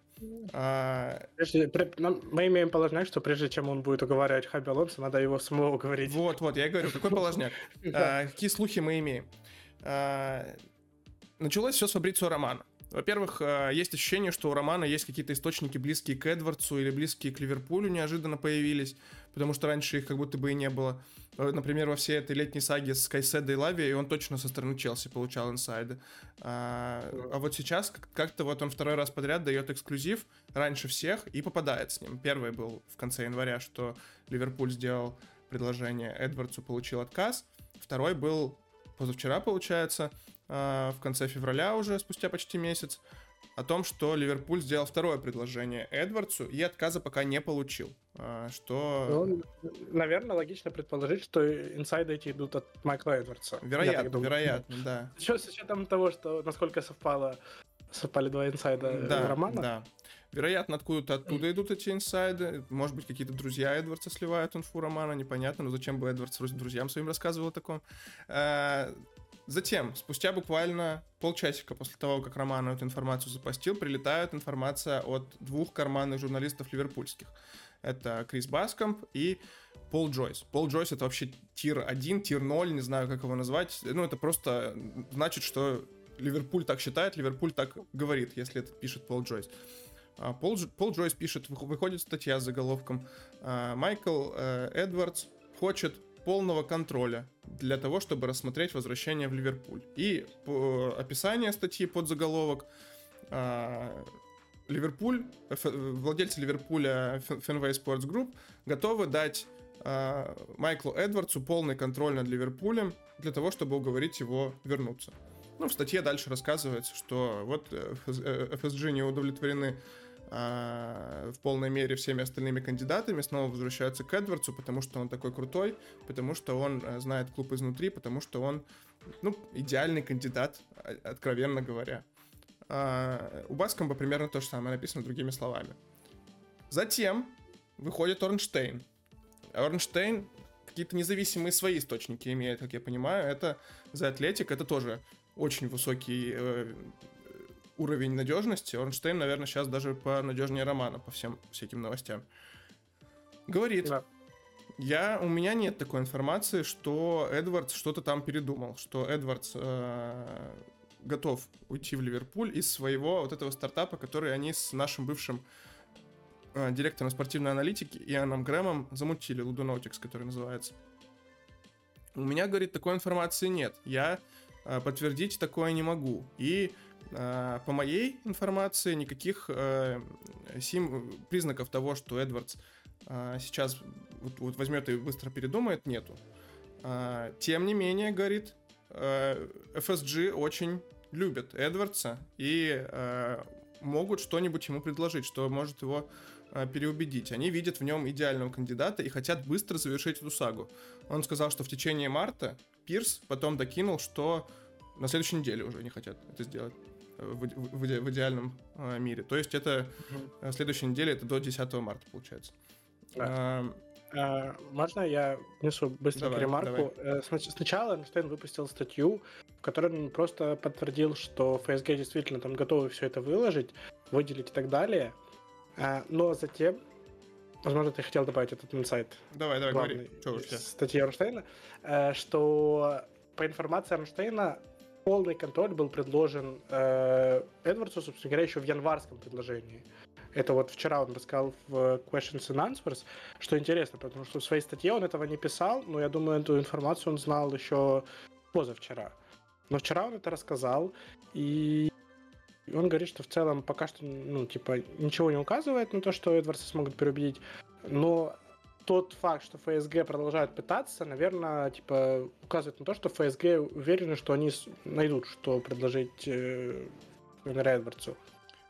А... Прежде, мы имеем положняк, что прежде чем он будет уговаривать Хаби Алонсо, надо его самого уговорить. Вот, вот, я говорю, какой положняк? а, какие слухи мы имеем? Началось все с Фабрицио Романа. Во-первых, а, есть ощущение, что у Романа есть какие-то источники близкие к Эдвардсу или близкие к Ливерпулю неожиданно появились, потому что раньше их как будто бы и не было. Э, например, во всей этой летней саге с Кайседой и Лави, он точно со стороны Челси получал инсайды. А, а вот сейчас как-то вот он второй раз подряд дает эксклюзив раньше всех и попадает с ним. Первый был в конце января, что Ливерпуль сделал предложение Эдвардсу, получил отказ. Второй был позавчера, получается, в конце февраля уже, спустя почти месяц о том, что Ливерпуль сделал второе предложение Эдвардсу и отказа пока не получил. А, что... Ну, наверное, логично предположить, что инсайды эти идут от Майкла Эдвардса. Вероятно, вероятно, да. Еще с учетом того, что насколько совпало совпали два инсайда да, романа. Да. Вероятно, откуда-то оттуда идут эти инсайды. Может быть, какие-то друзья Эдвардса сливают инфу романа, непонятно. Но зачем бы Эдвардс друзьям своим рассказывал о таком? Затем, спустя буквально полчасика после того, как Роман эту информацию запостил, прилетает информация от двух карманных журналистов ливерпульских. Это Крис Баскомп и Пол Джойс. Пол Джойс это вообще тир 1, тир 0, не знаю, как его назвать. Ну, это просто значит, что Ливерпуль так считает, Ливерпуль так говорит, если это пишет Пол Джойс. А, Пол, Пол Джойс пишет, выходит статья с заголовком а, «Майкл э, Эдвардс хочет полного контроля для того, чтобы рассмотреть возвращение в Ливерпуль». И по описание статьи под заголовок а, Ливерпуль, владельцы Ливерпуля Fenway Sports Group готовы дать Майклу Эдвардсу полный контроль над Ливерпулем для того, чтобы уговорить его вернуться. Ну, в статье дальше рассказывается, что вот FSG не удовлетворены в полной мере всеми остальными кандидатами, снова возвращаются к Эдвардсу, потому что он такой крутой, потому что он э, знает клуб изнутри, потому что он, ну, идеальный кандидат, а, откровенно говоря. А, у Баскомба примерно то же самое написано другими словами. Затем выходит Орнштейн. Орнштейн какие-то независимые свои источники имеет, как я понимаю. Это за Атлетик, это тоже очень высокий э, уровень надежности. Орнштейн, наверное, сейчас даже по надежнее романа по всем всяким новостям. Говорит, да. я, у меня нет такой информации, что Эдвардс что-то там передумал, что Эдвардс э, готов уйти в Ливерпуль из своего вот этого стартапа, который они с нашим бывшим э, директором спортивной аналитики Иоанном Грэмом замутили, Ludonautics, который называется. У меня, говорит, такой информации нет. Я э, подтвердить такое не могу. И по моей информации, никаких э, сим признаков того, что Эдвардс а, сейчас вот, вот возьмет и быстро передумает, нету. А, тем не менее, говорит, FSG очень любят Эдвардса и могут что-нибудь ему предложить, что может его переубедить. Они видят в нем идеального кандидата и хотят быстро завершить эту сагу. Он сказал, что в течение марта Пирс потом докинул, что на следующей неделе уже не хотят это сделать в, в, в идеальном э, мире. То есть это угу. следующей неделе, это до 10 марта получается. А, а, можно я внесу быстро давай, ремарку? Давай. Э, сначала Эйнштейн выпустил статью, в которой он просто подтвердил, что FSG действительно там готовы все это выложить, выделить и так далее. А, но затем Возможно, ты хотел добавить этот инсайт. Давай, давай, говори. Что статьи Эрнштейна, что по информации Эрнштейна полный контроль был предложен э, Эдвардсу, собственно говоря, еще в январском предложении. Это вот вчера он рассказал в Questions and Answers, что интересно, потому что в своей статье он этого не писал, но я думаю, эту информацию он знал еще позавчера. Но вчера он это рассказал, и он говорит, что в целом пока что, ну, типа, ничего не указывает на то, что Эдвардса смогут переубедить, но тот факт, что ФСГ продолжают пытаться, наверное, типа указывает на то, что ФСГ уверены, что они найдут, что предложить э, Эдвардсу.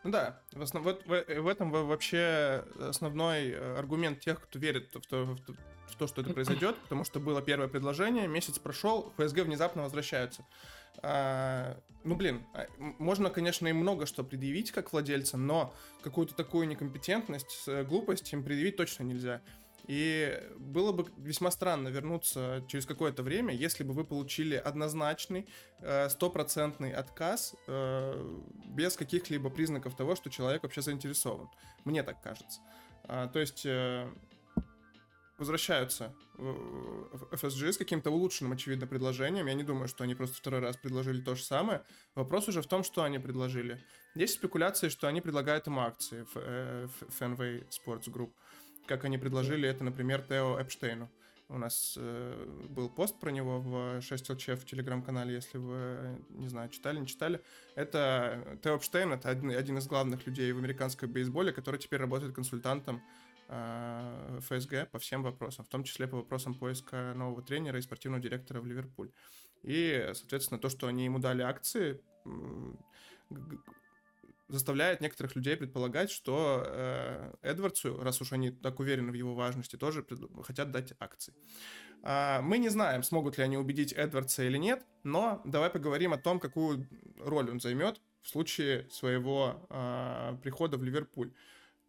Ну да, в, основ... вот в, в этом вообще основной э, аргумент тех, кто верит в то, в то, в то, что это произойдет, потому что было первое предложение, месяц прошел, ФСГ внезапно возвращаются. А, ну блин, а, можно, конечно, и много что предъявить как владельцам, но какую-то такую некомпетентность, глупость им предъявить точно нельзя. И было бы весьма странно вернуться через какое-то время, если бы вы получили однозначный, э, стопроцентный отказ э, без каких-либо признаков того, что человек вообще заинтересован. Мне так кажется. А, то есть э, возвращаются в FSG с каким-то улучшенным, очевидно, предложением. Я не думаю, что они просто второй раз предложили то же самое. Вопрос уже в том, что они предложили. Есть спекуляции, что они предлагают ему акции в Fenway Sports Group как они предложили это, например, Тео Эпштейну. У нас э, был пост про него в 6LC в телеграм-канале, если вы, не знаю, читали, не читали. Это Тео Эпштейн, это один, один из главных людей в американской бейсболе, который теперь работает консультантом э, ФСГ по всем вопросам, в том числе по вопросам поиска нового тренера и спортивного директора в Ливерпуль. И, соответственно, то, что они ему дали акции, заставляет некоторых людей предполагать, что э, Эдвардсу, раз уж они так уверены в его важности, тоже хотят дать акции. Э, мы не знаем, смогут ли они убедить Эдвардса или нет, но давай поговорим о том, какую роль он займет в случае своего э, прихода в Ливерпуль.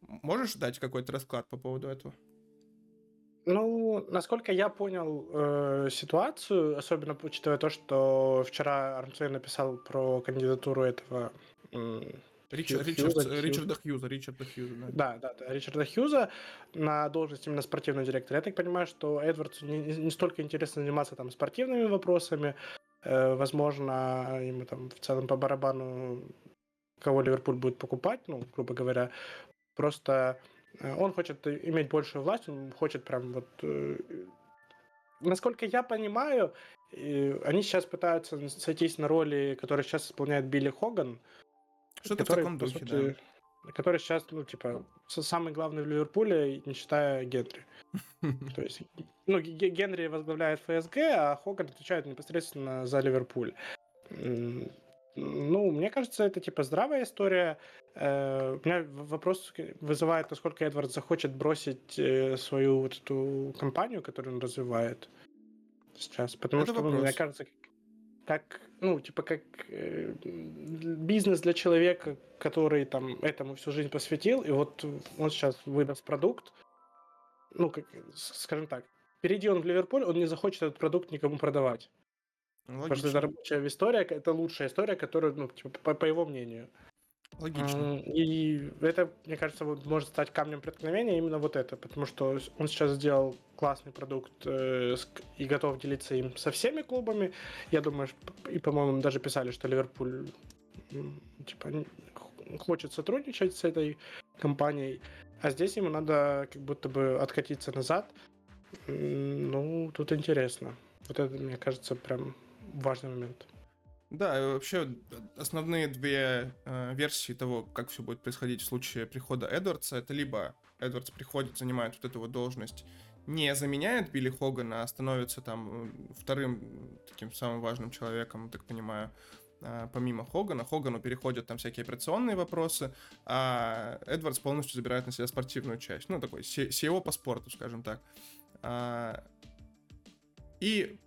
Можешь дать какой-то расклад по поводу этого? Ну, насколько я понял э, ситуацию, особенно учитывая то, что вчера Армсвей написал про кандидатуру этого Ричард, Ричард, Хьюза, Ричарда Хьюза, Ричарда Хьюза, да. Да, да, да, Ричарда Хьюза на должность именно спортивного директора. Я так понимаю, что Эдвардсу не, не столько интересно заниматься там спортивными вопросами, э, возможно, ему там в целом по барабану кого Ливерпуль будет покупать, ну, грубо говоря. Просто э, он хочет иметь большую власть, он хочет прям вот... Э, насколько я понимаю, они сейчас пытаются сойтись на роли, которые сейчас исполняет Билли Хоган. Что-то который, в таком духе, сути, да. Который сейчас, ну, типа, самый главный в Ливерпуле, не считая Генри. То есть, ну, Генри возглавляет ФСГ, а Хоган отвечает непосредственно за Ливерпуль. Ну, мне кажется, это типа здравая история. Э, у меня вопрос вызывает, насколько Эдвард захочет бросить э, свою вот эту компанию, которую он развивает сейчас. Потому это что, ну, мне кажется, как, ну, типа, как э, бизнес для человека, который там этому всю жизнь посвятил, и вот он сейчас выдаст продукт, ну, как, скажем так, перейди он в Ливерпуль, он не захочет этот продукт никому продавать. Логично. Потому что это рабочая история, это лучшая история, которая, ну, типа, по, по его мнению. Логично. И это, мне кажется, вот может стать камнем преткновения именно вот это, потому что он сейчас сделал классный продукт э, и готов делиться им со всеми клубами. Я думаю, и, по-моему, даже писали, что Ливерпуль типа хочет сотрудничать с этой компанией, а здесь ему надо как будто бы откатиться назад. Ну, тут интересно. Вот это, мне кажется, прям важный момент. Да, вообще основные две э, версии того, как все будет происходить в случае прихода Эдвардса, это либо Эдвардс приходит, занимает вот эту вот должность, не заменяет Билли Хогана, а становится там вторым таким самым важным человеком, так понимаю, э, помимо Хогана. Хогану переходят там всякие операционные вопросы, а Эдвардс полностью забирает на себя спортивную часть. Ну, такой SEO по спорту, скажем так. А, и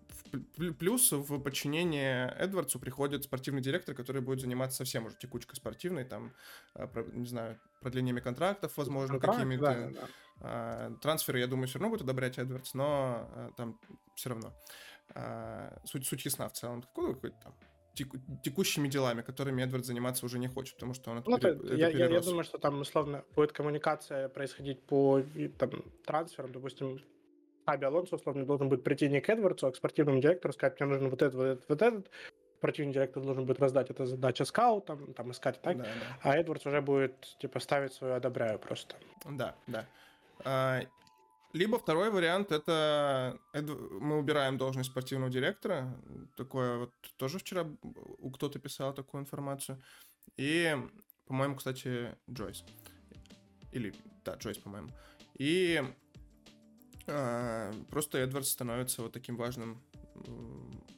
Плюс в подчинение Эдвардсу приходит спортивный директор, который будет заниматься совсем уже текучкой спортивной, там, а, не знаю, продлениями контрактов, возможно, какими-то. Да, да. А, трансферы, я думаю, все равно будет одобрять Эдвардс, но а, там все равно. Суть, суть ясна в целом. Какой какой-то там текущими делами, которыми Эдвард заниматься уже не хочет, потому что он это, ну, пере, это я, я, я думаю, что там условно будет коммуникация происходить по там, трансферам, допустим, Аби Алонсо, условно, должен будет прийти не к Эдвардсу, а к спортивному директору, сказать, мне нужно вот это, вот это, вот этот. Спортивный директор должен будет раздать это задача скаутам, там искать так. Да, да. А Эдвардс уже будет, типа, ставить свою одобряю просто. Да, да. А, либо второй вариант это мы убираем должность спортивного директора. Такое вот тоже вчера у кто-то писал такую информацию. И, по-моему, кстати, Джойс. Или, да, Джойс, по-моему. И а, просто Эдвард становится вот таким важным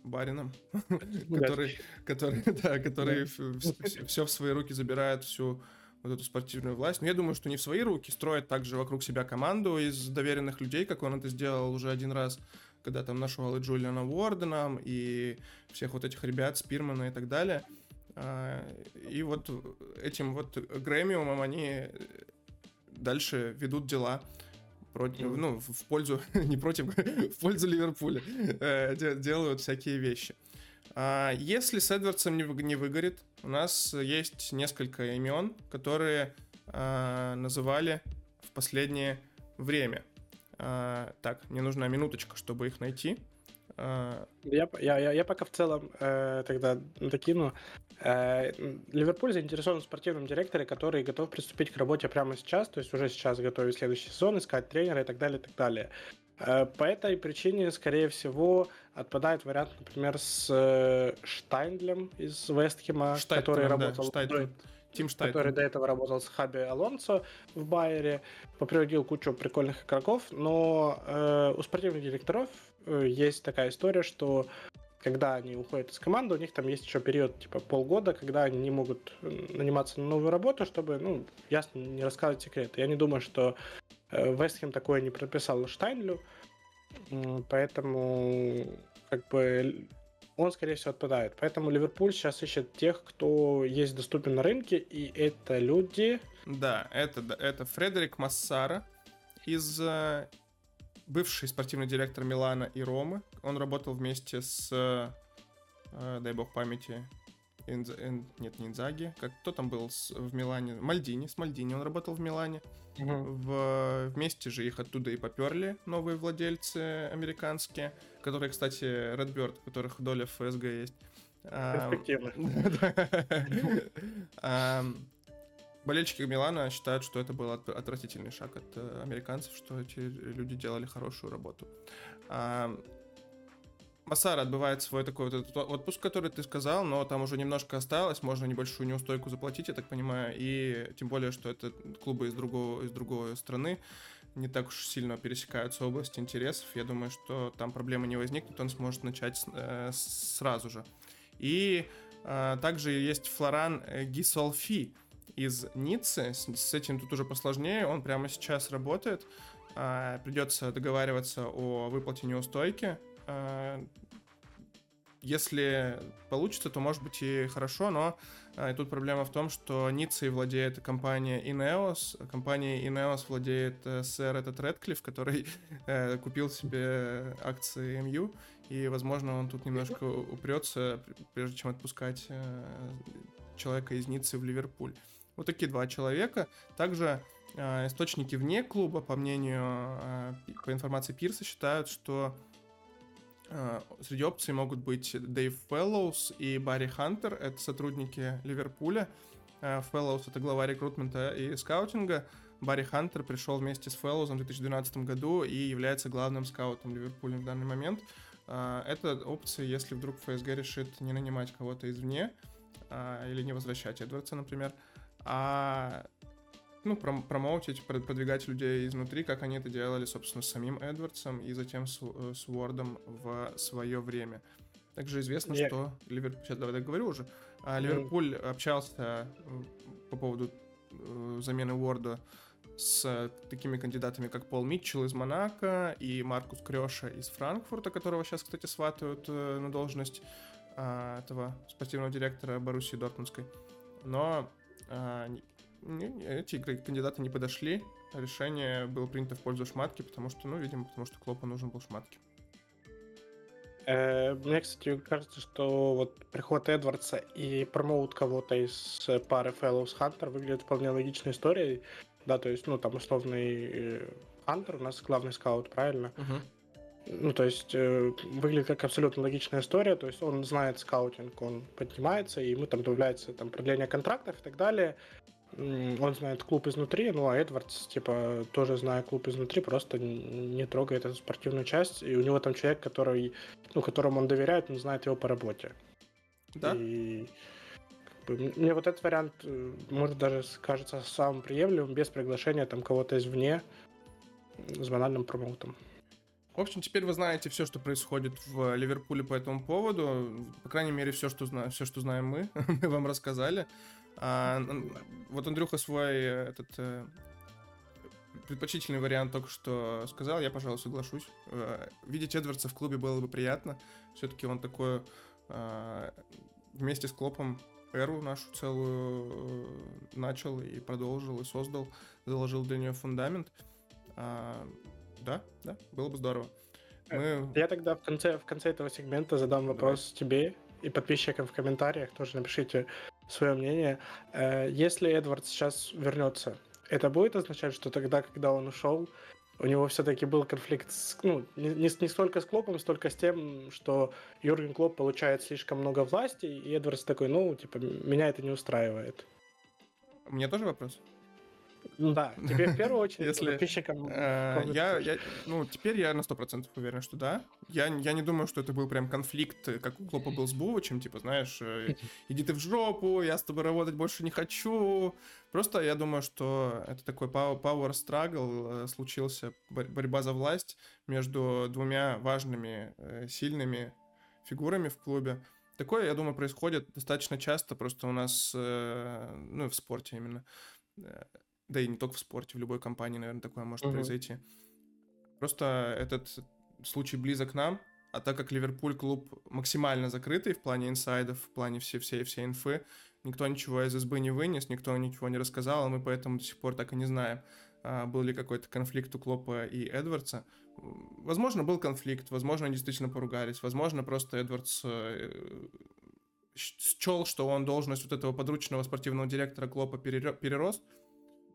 барином, который, который, да, который все в свои руки забирает, всю вот эту спортивную власть. Но я думаю, что не в свои руки, строит также вокруг себя команду из доверенных людей, как он это сделал уже один раз, когда там нашел и Джулиана Уордена, и всех вот этих ребят, Спирмана и так далее. А, и вот этим вот Грэмиумом они дальше ведут дела против, ну, в пользу, не против, в пользу Ливерпуля э, делают всякие вещи. А если с Эдвардсом не, выгорит, у нас есть несколько имен, которые а, называли в последнее время. А, так, мне нужна минуточка, чтобы их найти. А, я, я, я пока в целом э, тогда докину. Э, Ливерпуль заинтересован в спортивном директоре, который готов приступить к работе прямо сейчас, то есть уже сейчас готовить следующий сезон, искать тренера и так далее, и так далее. Э, по этой причине, скорее всего, отпадает вариант, например, с э, Штайндлем из Вестхема, который работал... Да, Тим Штайтон. который до этого работал с Хаби Алонсо в Байере, поприводил кучу прикольных игроков, но э, у спортивных директоров э, есть такая история, что когда они уходят из команды, у них там есть еще период типа полгода, когда они не могут наниматься на новую работу, чтобы, ну, ясно, не рассказывать секреты. Я не думаю, что э, Вестхем такое не прописал Штайнлю, поэтому как бы он, скорее всего, отпадает. Поэтому Ливерпуль сейчас ищет тех, кто есть доступен на рынке, и это люди... Да, это, это Фредерик Массара из э, бывший спортивный директор Милана и Ромы. Он работал вместе с, э, дай бог памяти, Инз... Ин... нет, не Инзаги, как кто там был с... в Милане? Мальдини, с Мальдини он работал в Милане. Угу. В... Вместе же их оттуда и поперли новые владельцы американские, которые, кстати, Redbird, у которых доля в ФСГ есть. Перспективно. Болельщики Милана считают, что это был отвратительный шаг от э, американцев, что эти люди делали хорошую работу. Масара отбывает свой такой вот этот отпуск, который ты сказал, но там уже немножко осталось, можно небольшую неустойку заплатить, я так понимаю, и тем более, что это клубы из другого, из другой страны, не так уж сильно пересекаются области интересов, я думаю, что там проблемы не возникнут, он сможет начать э, сразу же. И э, также есть Флоран Гисолфи из Ниццы, с, с этим тут уже посложнее, он прямо сейчас работает, э, придется договариваться о выплате неустойки, Э, если получится, то может быть и хорошо, но э, тут проблема в том, что Ницей владеет компания Ineos, компания Ineos владеет э, сэр этот Редклифф, который э, купил себе акции МЮ, и, возможно, он тут немножко упрется, прежде чем отпускать э, человека из Ниццы в Ливерпуль. Вот такие два человека. Также э, источники вне клуба, по мнению, э, по информации Пирса, считают, что Э, среди опций могут быть Дэйв Фэллоус и Барри Хантер, это сотрудники Ливерпуля. Э, Фэллоус — это глава рекрутмента и скаутинга. Барри Хантер пришел вместе с Фэллоусом в 2012 году и является главным скаутом Ливерпуля в данный момент. Э, это опция, если вдруг ФСГ решит не нанимать кого-то извне или не возвращать Эдвардса, например, а ну, пром промоутить, продвигать людей изнутри, как они это делали, собственно, с самим Эдвардсом и затем с, э, с Уордом в свое время. Также известно, yeah. что Ливерпуль... Сейчас давай договорю уже. А, Ливерпуль общался по поводу э, замены Уорда с такими кандидатами, как Пол Митчелл из Монако и Маркус Крёша из Франкфурта, которого сейчас, кстати, сватают э, на должность э, этого спортивного директора Боруссии Дортмундской. Но э, эти кандидаты не подошли. Решение было принято в пользу Шматки, потому что, ну, видимо, потому что Клопу нужен был Шматки. Э, мне, кстати, кажется, что вот приход Эдвардса и промоут кого-то из пары Fellows Hunter выглядит вполне логичной историей. Да, то есть, ну, там условный Хантер у нас главный скаут, правильно? Uh-huh. Ну, то есть, э, выглядит как абсолютно логичная история. То есть, он знает скаутинг, он поднимается, и ему там добавляется там продление контрактов и так далее он знает клуб изнутри, ну а Эдвардс, типа, тоже зная клуб изнутри, просто не трогает эту спортивную часть, и у него там человек, который, ну, которому он доверяет, он знает его по работе. Да. И как бы, мне вот этот вариант, э, может, даже кажется самым приемлемым, без приглашения там кого-то извне, с банальным промоутом. В общем, теперь вы знаете все, что происходит в Ливерпуле по этому поводу. По крайней мере, все, что, зна... все, что знаем мы, мы вам рассказали. А, вот Андрюха свой э, этот э, предпочтительный вариант только что сказал, я, пожалуй, соглашусь. Э, видеть Эдвардса в клубе было бы приятно. Все-таки он такой вместе с Клопом эру нашу целую начал и продолжил, и создал, заложил для нее фундамент. А, да, да, было бы здорово. Мы... Я тогда в конце, в конце этого сегмента задам вопрос Давай. тебе и подписчикам в комментариях. Тоже напишите, свое мнение. Э, если Эдвард сейчас вернется, это будет означать, что тогда, когда он ушел, у него все-таки был конфликт с, ну, не, не столько с Клопом, столько с тем, что Юрген Клоп получает слишком много власти, и Эдвардс такой, ну, типа, меня это не устраивает. У меня тоже вопрос? Ну да, тебе в первую очередь Если, подписчикам. Э, я, я, ну, теперь я на сто процентов уверен, что да. Я, я не думаю, что это был прям конфликт, как у Клопа был с Бувачем, типа, знаешь, э, иди ты в жопу, я с тобой работать больше не хочу. Просто я думаю, что это такой power struggle э, случился, борьба за власть между двумя важными, сильными фигурами в клубе. Такое, я думаю, происходит достаточно часто просто у нас, ну, в спорте именно да и не только в спорте, в любой компании, наверное, такое может угу. произойти. Просто этот случай близок нам, а так как Ливерпуль клуб максимально закрытый в плане инсайдов, в плане всей всей всей инфы, никто ничего из СБ не вынес, никто ничего не рассказал, а мы поэтому до сих пор так и не знаем, а, был ли какой-то конфликт у Клопа и Эдвардса. Возможно, был конфликт, возможно, они действительно поругались, возможно, просто Эдвардс э, счел, что он должность вот этого подручного спортивного директора Клопа перерос,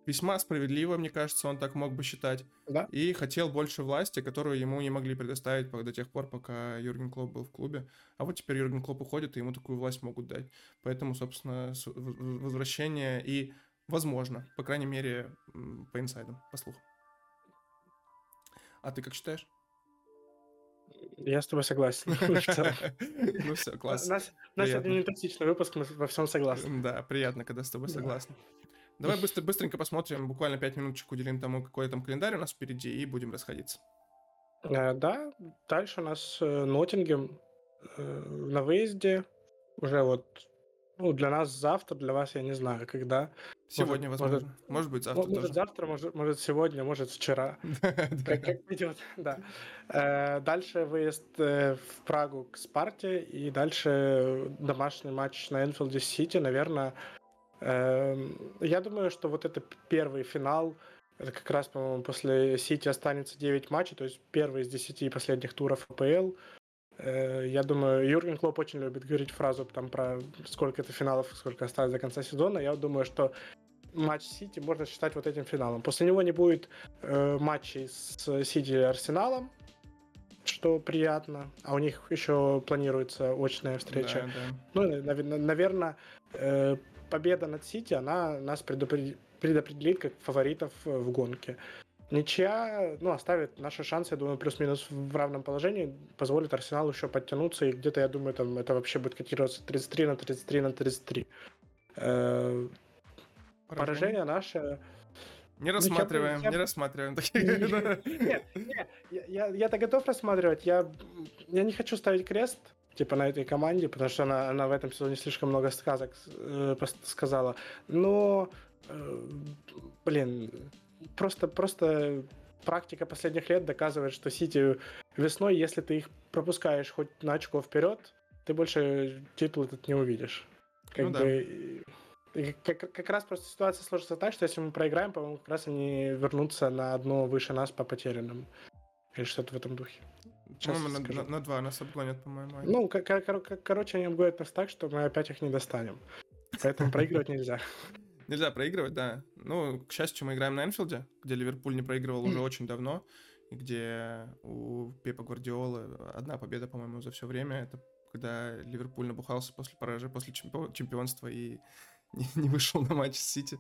весьма справедливо, мне кажется, он так мог бы считать. Да. И хотел больше власти, которую ему не могли предоставить до тех пор, пока Юрген Клоп был в клубе. А вот теперь Юрген Клоп уходит, и ему такую власть могут дать. Поэтому, собственно, возвращение и возможно, по крайней мере, по инсайдам, по слухам. А ты как считаешь? Я с тобой согласен. Ну все, классно. Нас сегодня не токсичный выпуск, мы во всем согласны. Да, приятно, когда с тобой согласны. Давай быстро, быстренько посмотрим, буквально 5 минуточек уделим тому, какой там календарь у нас впереди, и будем расходиться. Э, да, дальше у нас э, Ноттингем э, на выезде. Уже вот ну, для нас завтра, для вас я не знаю, когда. Сегодня, может, возможно. Может, может быть, завтра Может, тоже. завтра, может, может, сегодня, может, вчера. Как, идет, да. Дальше выезд в Прагу к Спарте, и дальше домашний матч на Энфилде Сити, наверное. Эм, я думаю, что вот это первый финал, это как раз, по-моему, после Сити останется 9 матчей, то есть первый из 10 последних туров АПЛ. Э, я думаю, Юрген Клоп очень любит говорить фразу там про сколько это финалов, сколько осталось до конца сезона. Я думаю, что матч Сити можно считать вот этим финалом. После него не будет э, матчей с Сити и Арсеналом, что приятно. А у них еще планируется очная встреча. Да, да. Ну, наверное, э, победа над Сити, она нас предопределит как фаворитов в гонке. Ничья, ну, оставит наши шансы, я думаю, плюс-минус в равном положении, позволит Арсеналу еще подтянуться, и где-то, я думаю, там это вообще будет котироваться 33 на 33 на 33. Э, поражение наше... Не рассматриваем, ну, не рассматриваем Нет, нет, я-то готов рассматривать. Я, я не хочу ставить крест, типа, на этой команде, потому что она, она в этом сезоне слишком много сказок э, сказала. Но, э, блин, просто, просто практика последних лет доказывает, что Сити весной, если ты их пропускаешь хоть на очко вперед, ты больше титул этот не увидишь. Как ну, бы, да. как, как раз просто ситуация сложится так, что если мы проиграем, по-моему, как раз они вернутся на одно выше нас по потерянным. Или что-то в этом духе. По-моему, на, на, на два нас обгонят, по-моему. Ну, кор- кор- короче, они обгонят нас так, что мы опять их не достанем. Поэтому проигрывать нельзя. Нельзя проигрывать, да. Ну, к счастью, мы играем на Энфилде, где Ливерпуль не проигрывал уже очень давно, и где у Пепа Гвардиолы одна победа, по-моему, за все время. Это когда Ливерпуль набухался после поражения, после чемпионства и не, не вышел на матч с Сити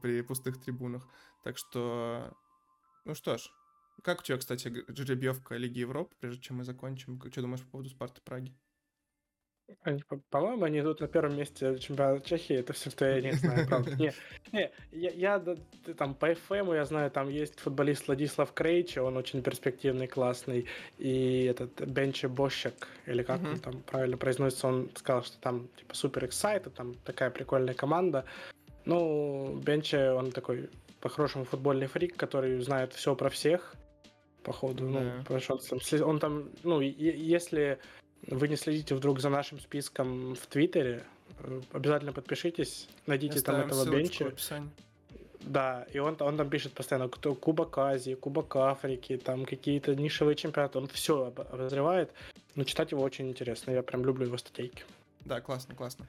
при пустых трибунах. Так что, ну что ж, как у тебя, кстати, жеребьевка Лиги Европы, прежде чем мы закончим? Что думаешь по поводу Спарты Праги? Они, по-моему, они идут на первом месте чемпионата Чехии. Это все, что я не знаю, правда. Не, не я, я там по FM я знаю, там есть футболист Владислав Крейчи, он очень перспективный, классный. И этот Бенчи Бощак, или как он там правильно произносится, он сказал, что там типа супер эксайт, там такая прикольная команда. Ну, Бенчи, он такой по-хорошему футбольный фрик, который знает все про всех, походу. Ну, потому что он, он там, ну, если вы не следите вдруг за нашим списком в Твиттере, э, обязательно подпишитесь, найдите там этого бенча. Да, и он, он там пишет постоянно, кто Кубок Азии, Кубок Африки, там какие-то нишевые чемпионаты, он все обозревает. Но читать его очень интересно, я прям люблю его статейки. Да, классно, классно.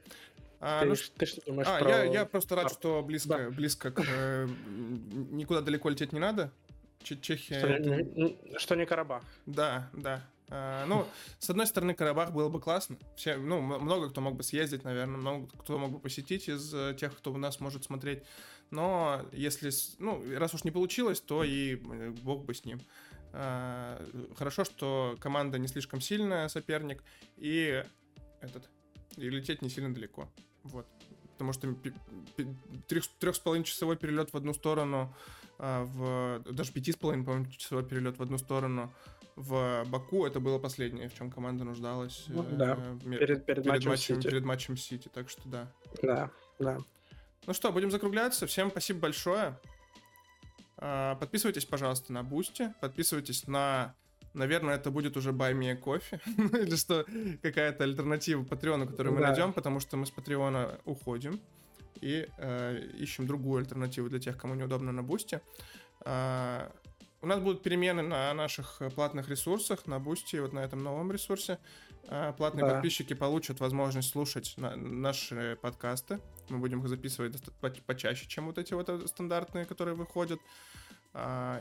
А, ты, ну, ты что думаешь а, про... я, я просто рад, а, что близко, да. близко к... Э, никуда далеко лететь не надо. Чехия... Что, это... не, что не Карабах. Да, да. А, ну, с одной стороны, Карабах было бы классно. Все, ну, много кто мог бы съездить, наверное, много кто мог бы посетить из э, тех, кто у нас может смотреть. Но если, ну, раз уж не получилось, то и э, бог бы с ним. А, хорошо, что команда не слишком сильная, соперник, и этот, и лететь не сильно далеко. Вот. Потому что трех, трех с половиной часовой перелет в одну сторону, в даже пяти с половиной, по-моему, часовой перелет в одну сторону в Баку это было последнее, в чем команда нуждалась ну, э, да. перед, перед, перед, матчем, матчем Сити. перед матчем Сити, так что да. Да, да. Ну что, будем закругляться. Всем спасибо большое. А, подписывайтесь, пожалуйста, на Бусти. Подписывайтесь на... Наверное, это будет уже Buy Me Coffee. Или что, какая-то альтернатива Патреону, которую мы да. найдем, потому что мы с Патреона уходим и э, ищем другую альтернативу для тех, кому неудобно на Бусти. А, У нас будут перемены на наших э, платных ресурсах, на Бусти, вот на этом новом ресурсе. А, платные да. подписчики получат возможность слушать на, наши подкасты. Мы будем их записывать по почаще, чем вот эти вот э, стандартные, которые выходят.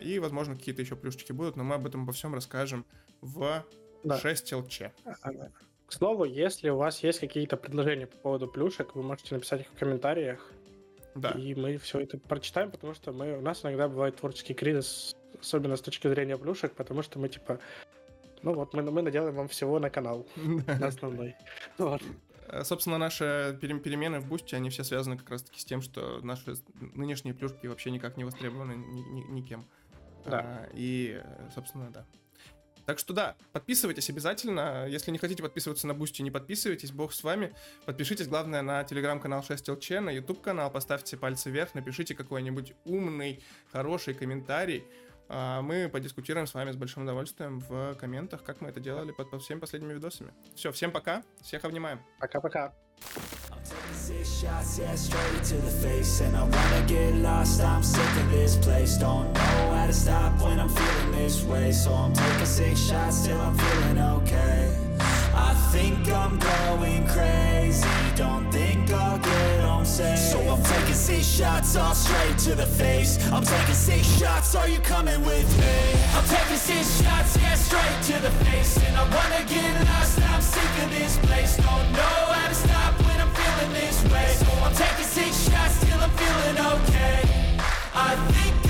И, возможно, какие-то еще плюшечки будут, но мы об этом обо всем расскажем в да. 6 ЛЧ. К слову, если у вас есть какие-то предложения по поводу плюшек, вы можете написать их в комментариях. Да. И мы все это прочитаем, потому что мы, у нас иногда бывает творческий кризис, особенно с точки зрения плюшек, потому что мы типа, ну вот, мы, мы наделаем вам всего на канал, на основной. Э, собственно, наши перемены в бусте, они все связаны как раз-таки с тем, что наши нынешние плюшки вообще никак не востребованы никем. Да. А, и, собственно, да. Так что да, подписывайтесь обязательно. Если не хотите подписываться на Бусти, не подписывайтесь, бог с вами. Подпишитесь, главное, на телеграм-канал 6LC, на YouTube канал, поставьте пальцы вверх, напишите какой-нибудь умный, хороший комментарий. А мы подискутируем с вами с большим удовольствием в комментах, как мы это делали под всеми последними видосами. Все, всем пока, всех обнимаем. Пока-пока. Six shots, yeah, straight to the face. And I wanna get lost, I'm sick of this place. Don't know how to stop when I'm feeling this way. So I'm taking six shots till I'm feeling okay. I think I'm going crazy. Don't think I'll get home safe. So I'm taking six shots, all straight to the face. I'm taking six shots, are you coming with me? I'm taking six shots, yeah, straight to the face. And I wanna get lost, I'm going this way. So I'm taking six shots till I'm feeling okay. I think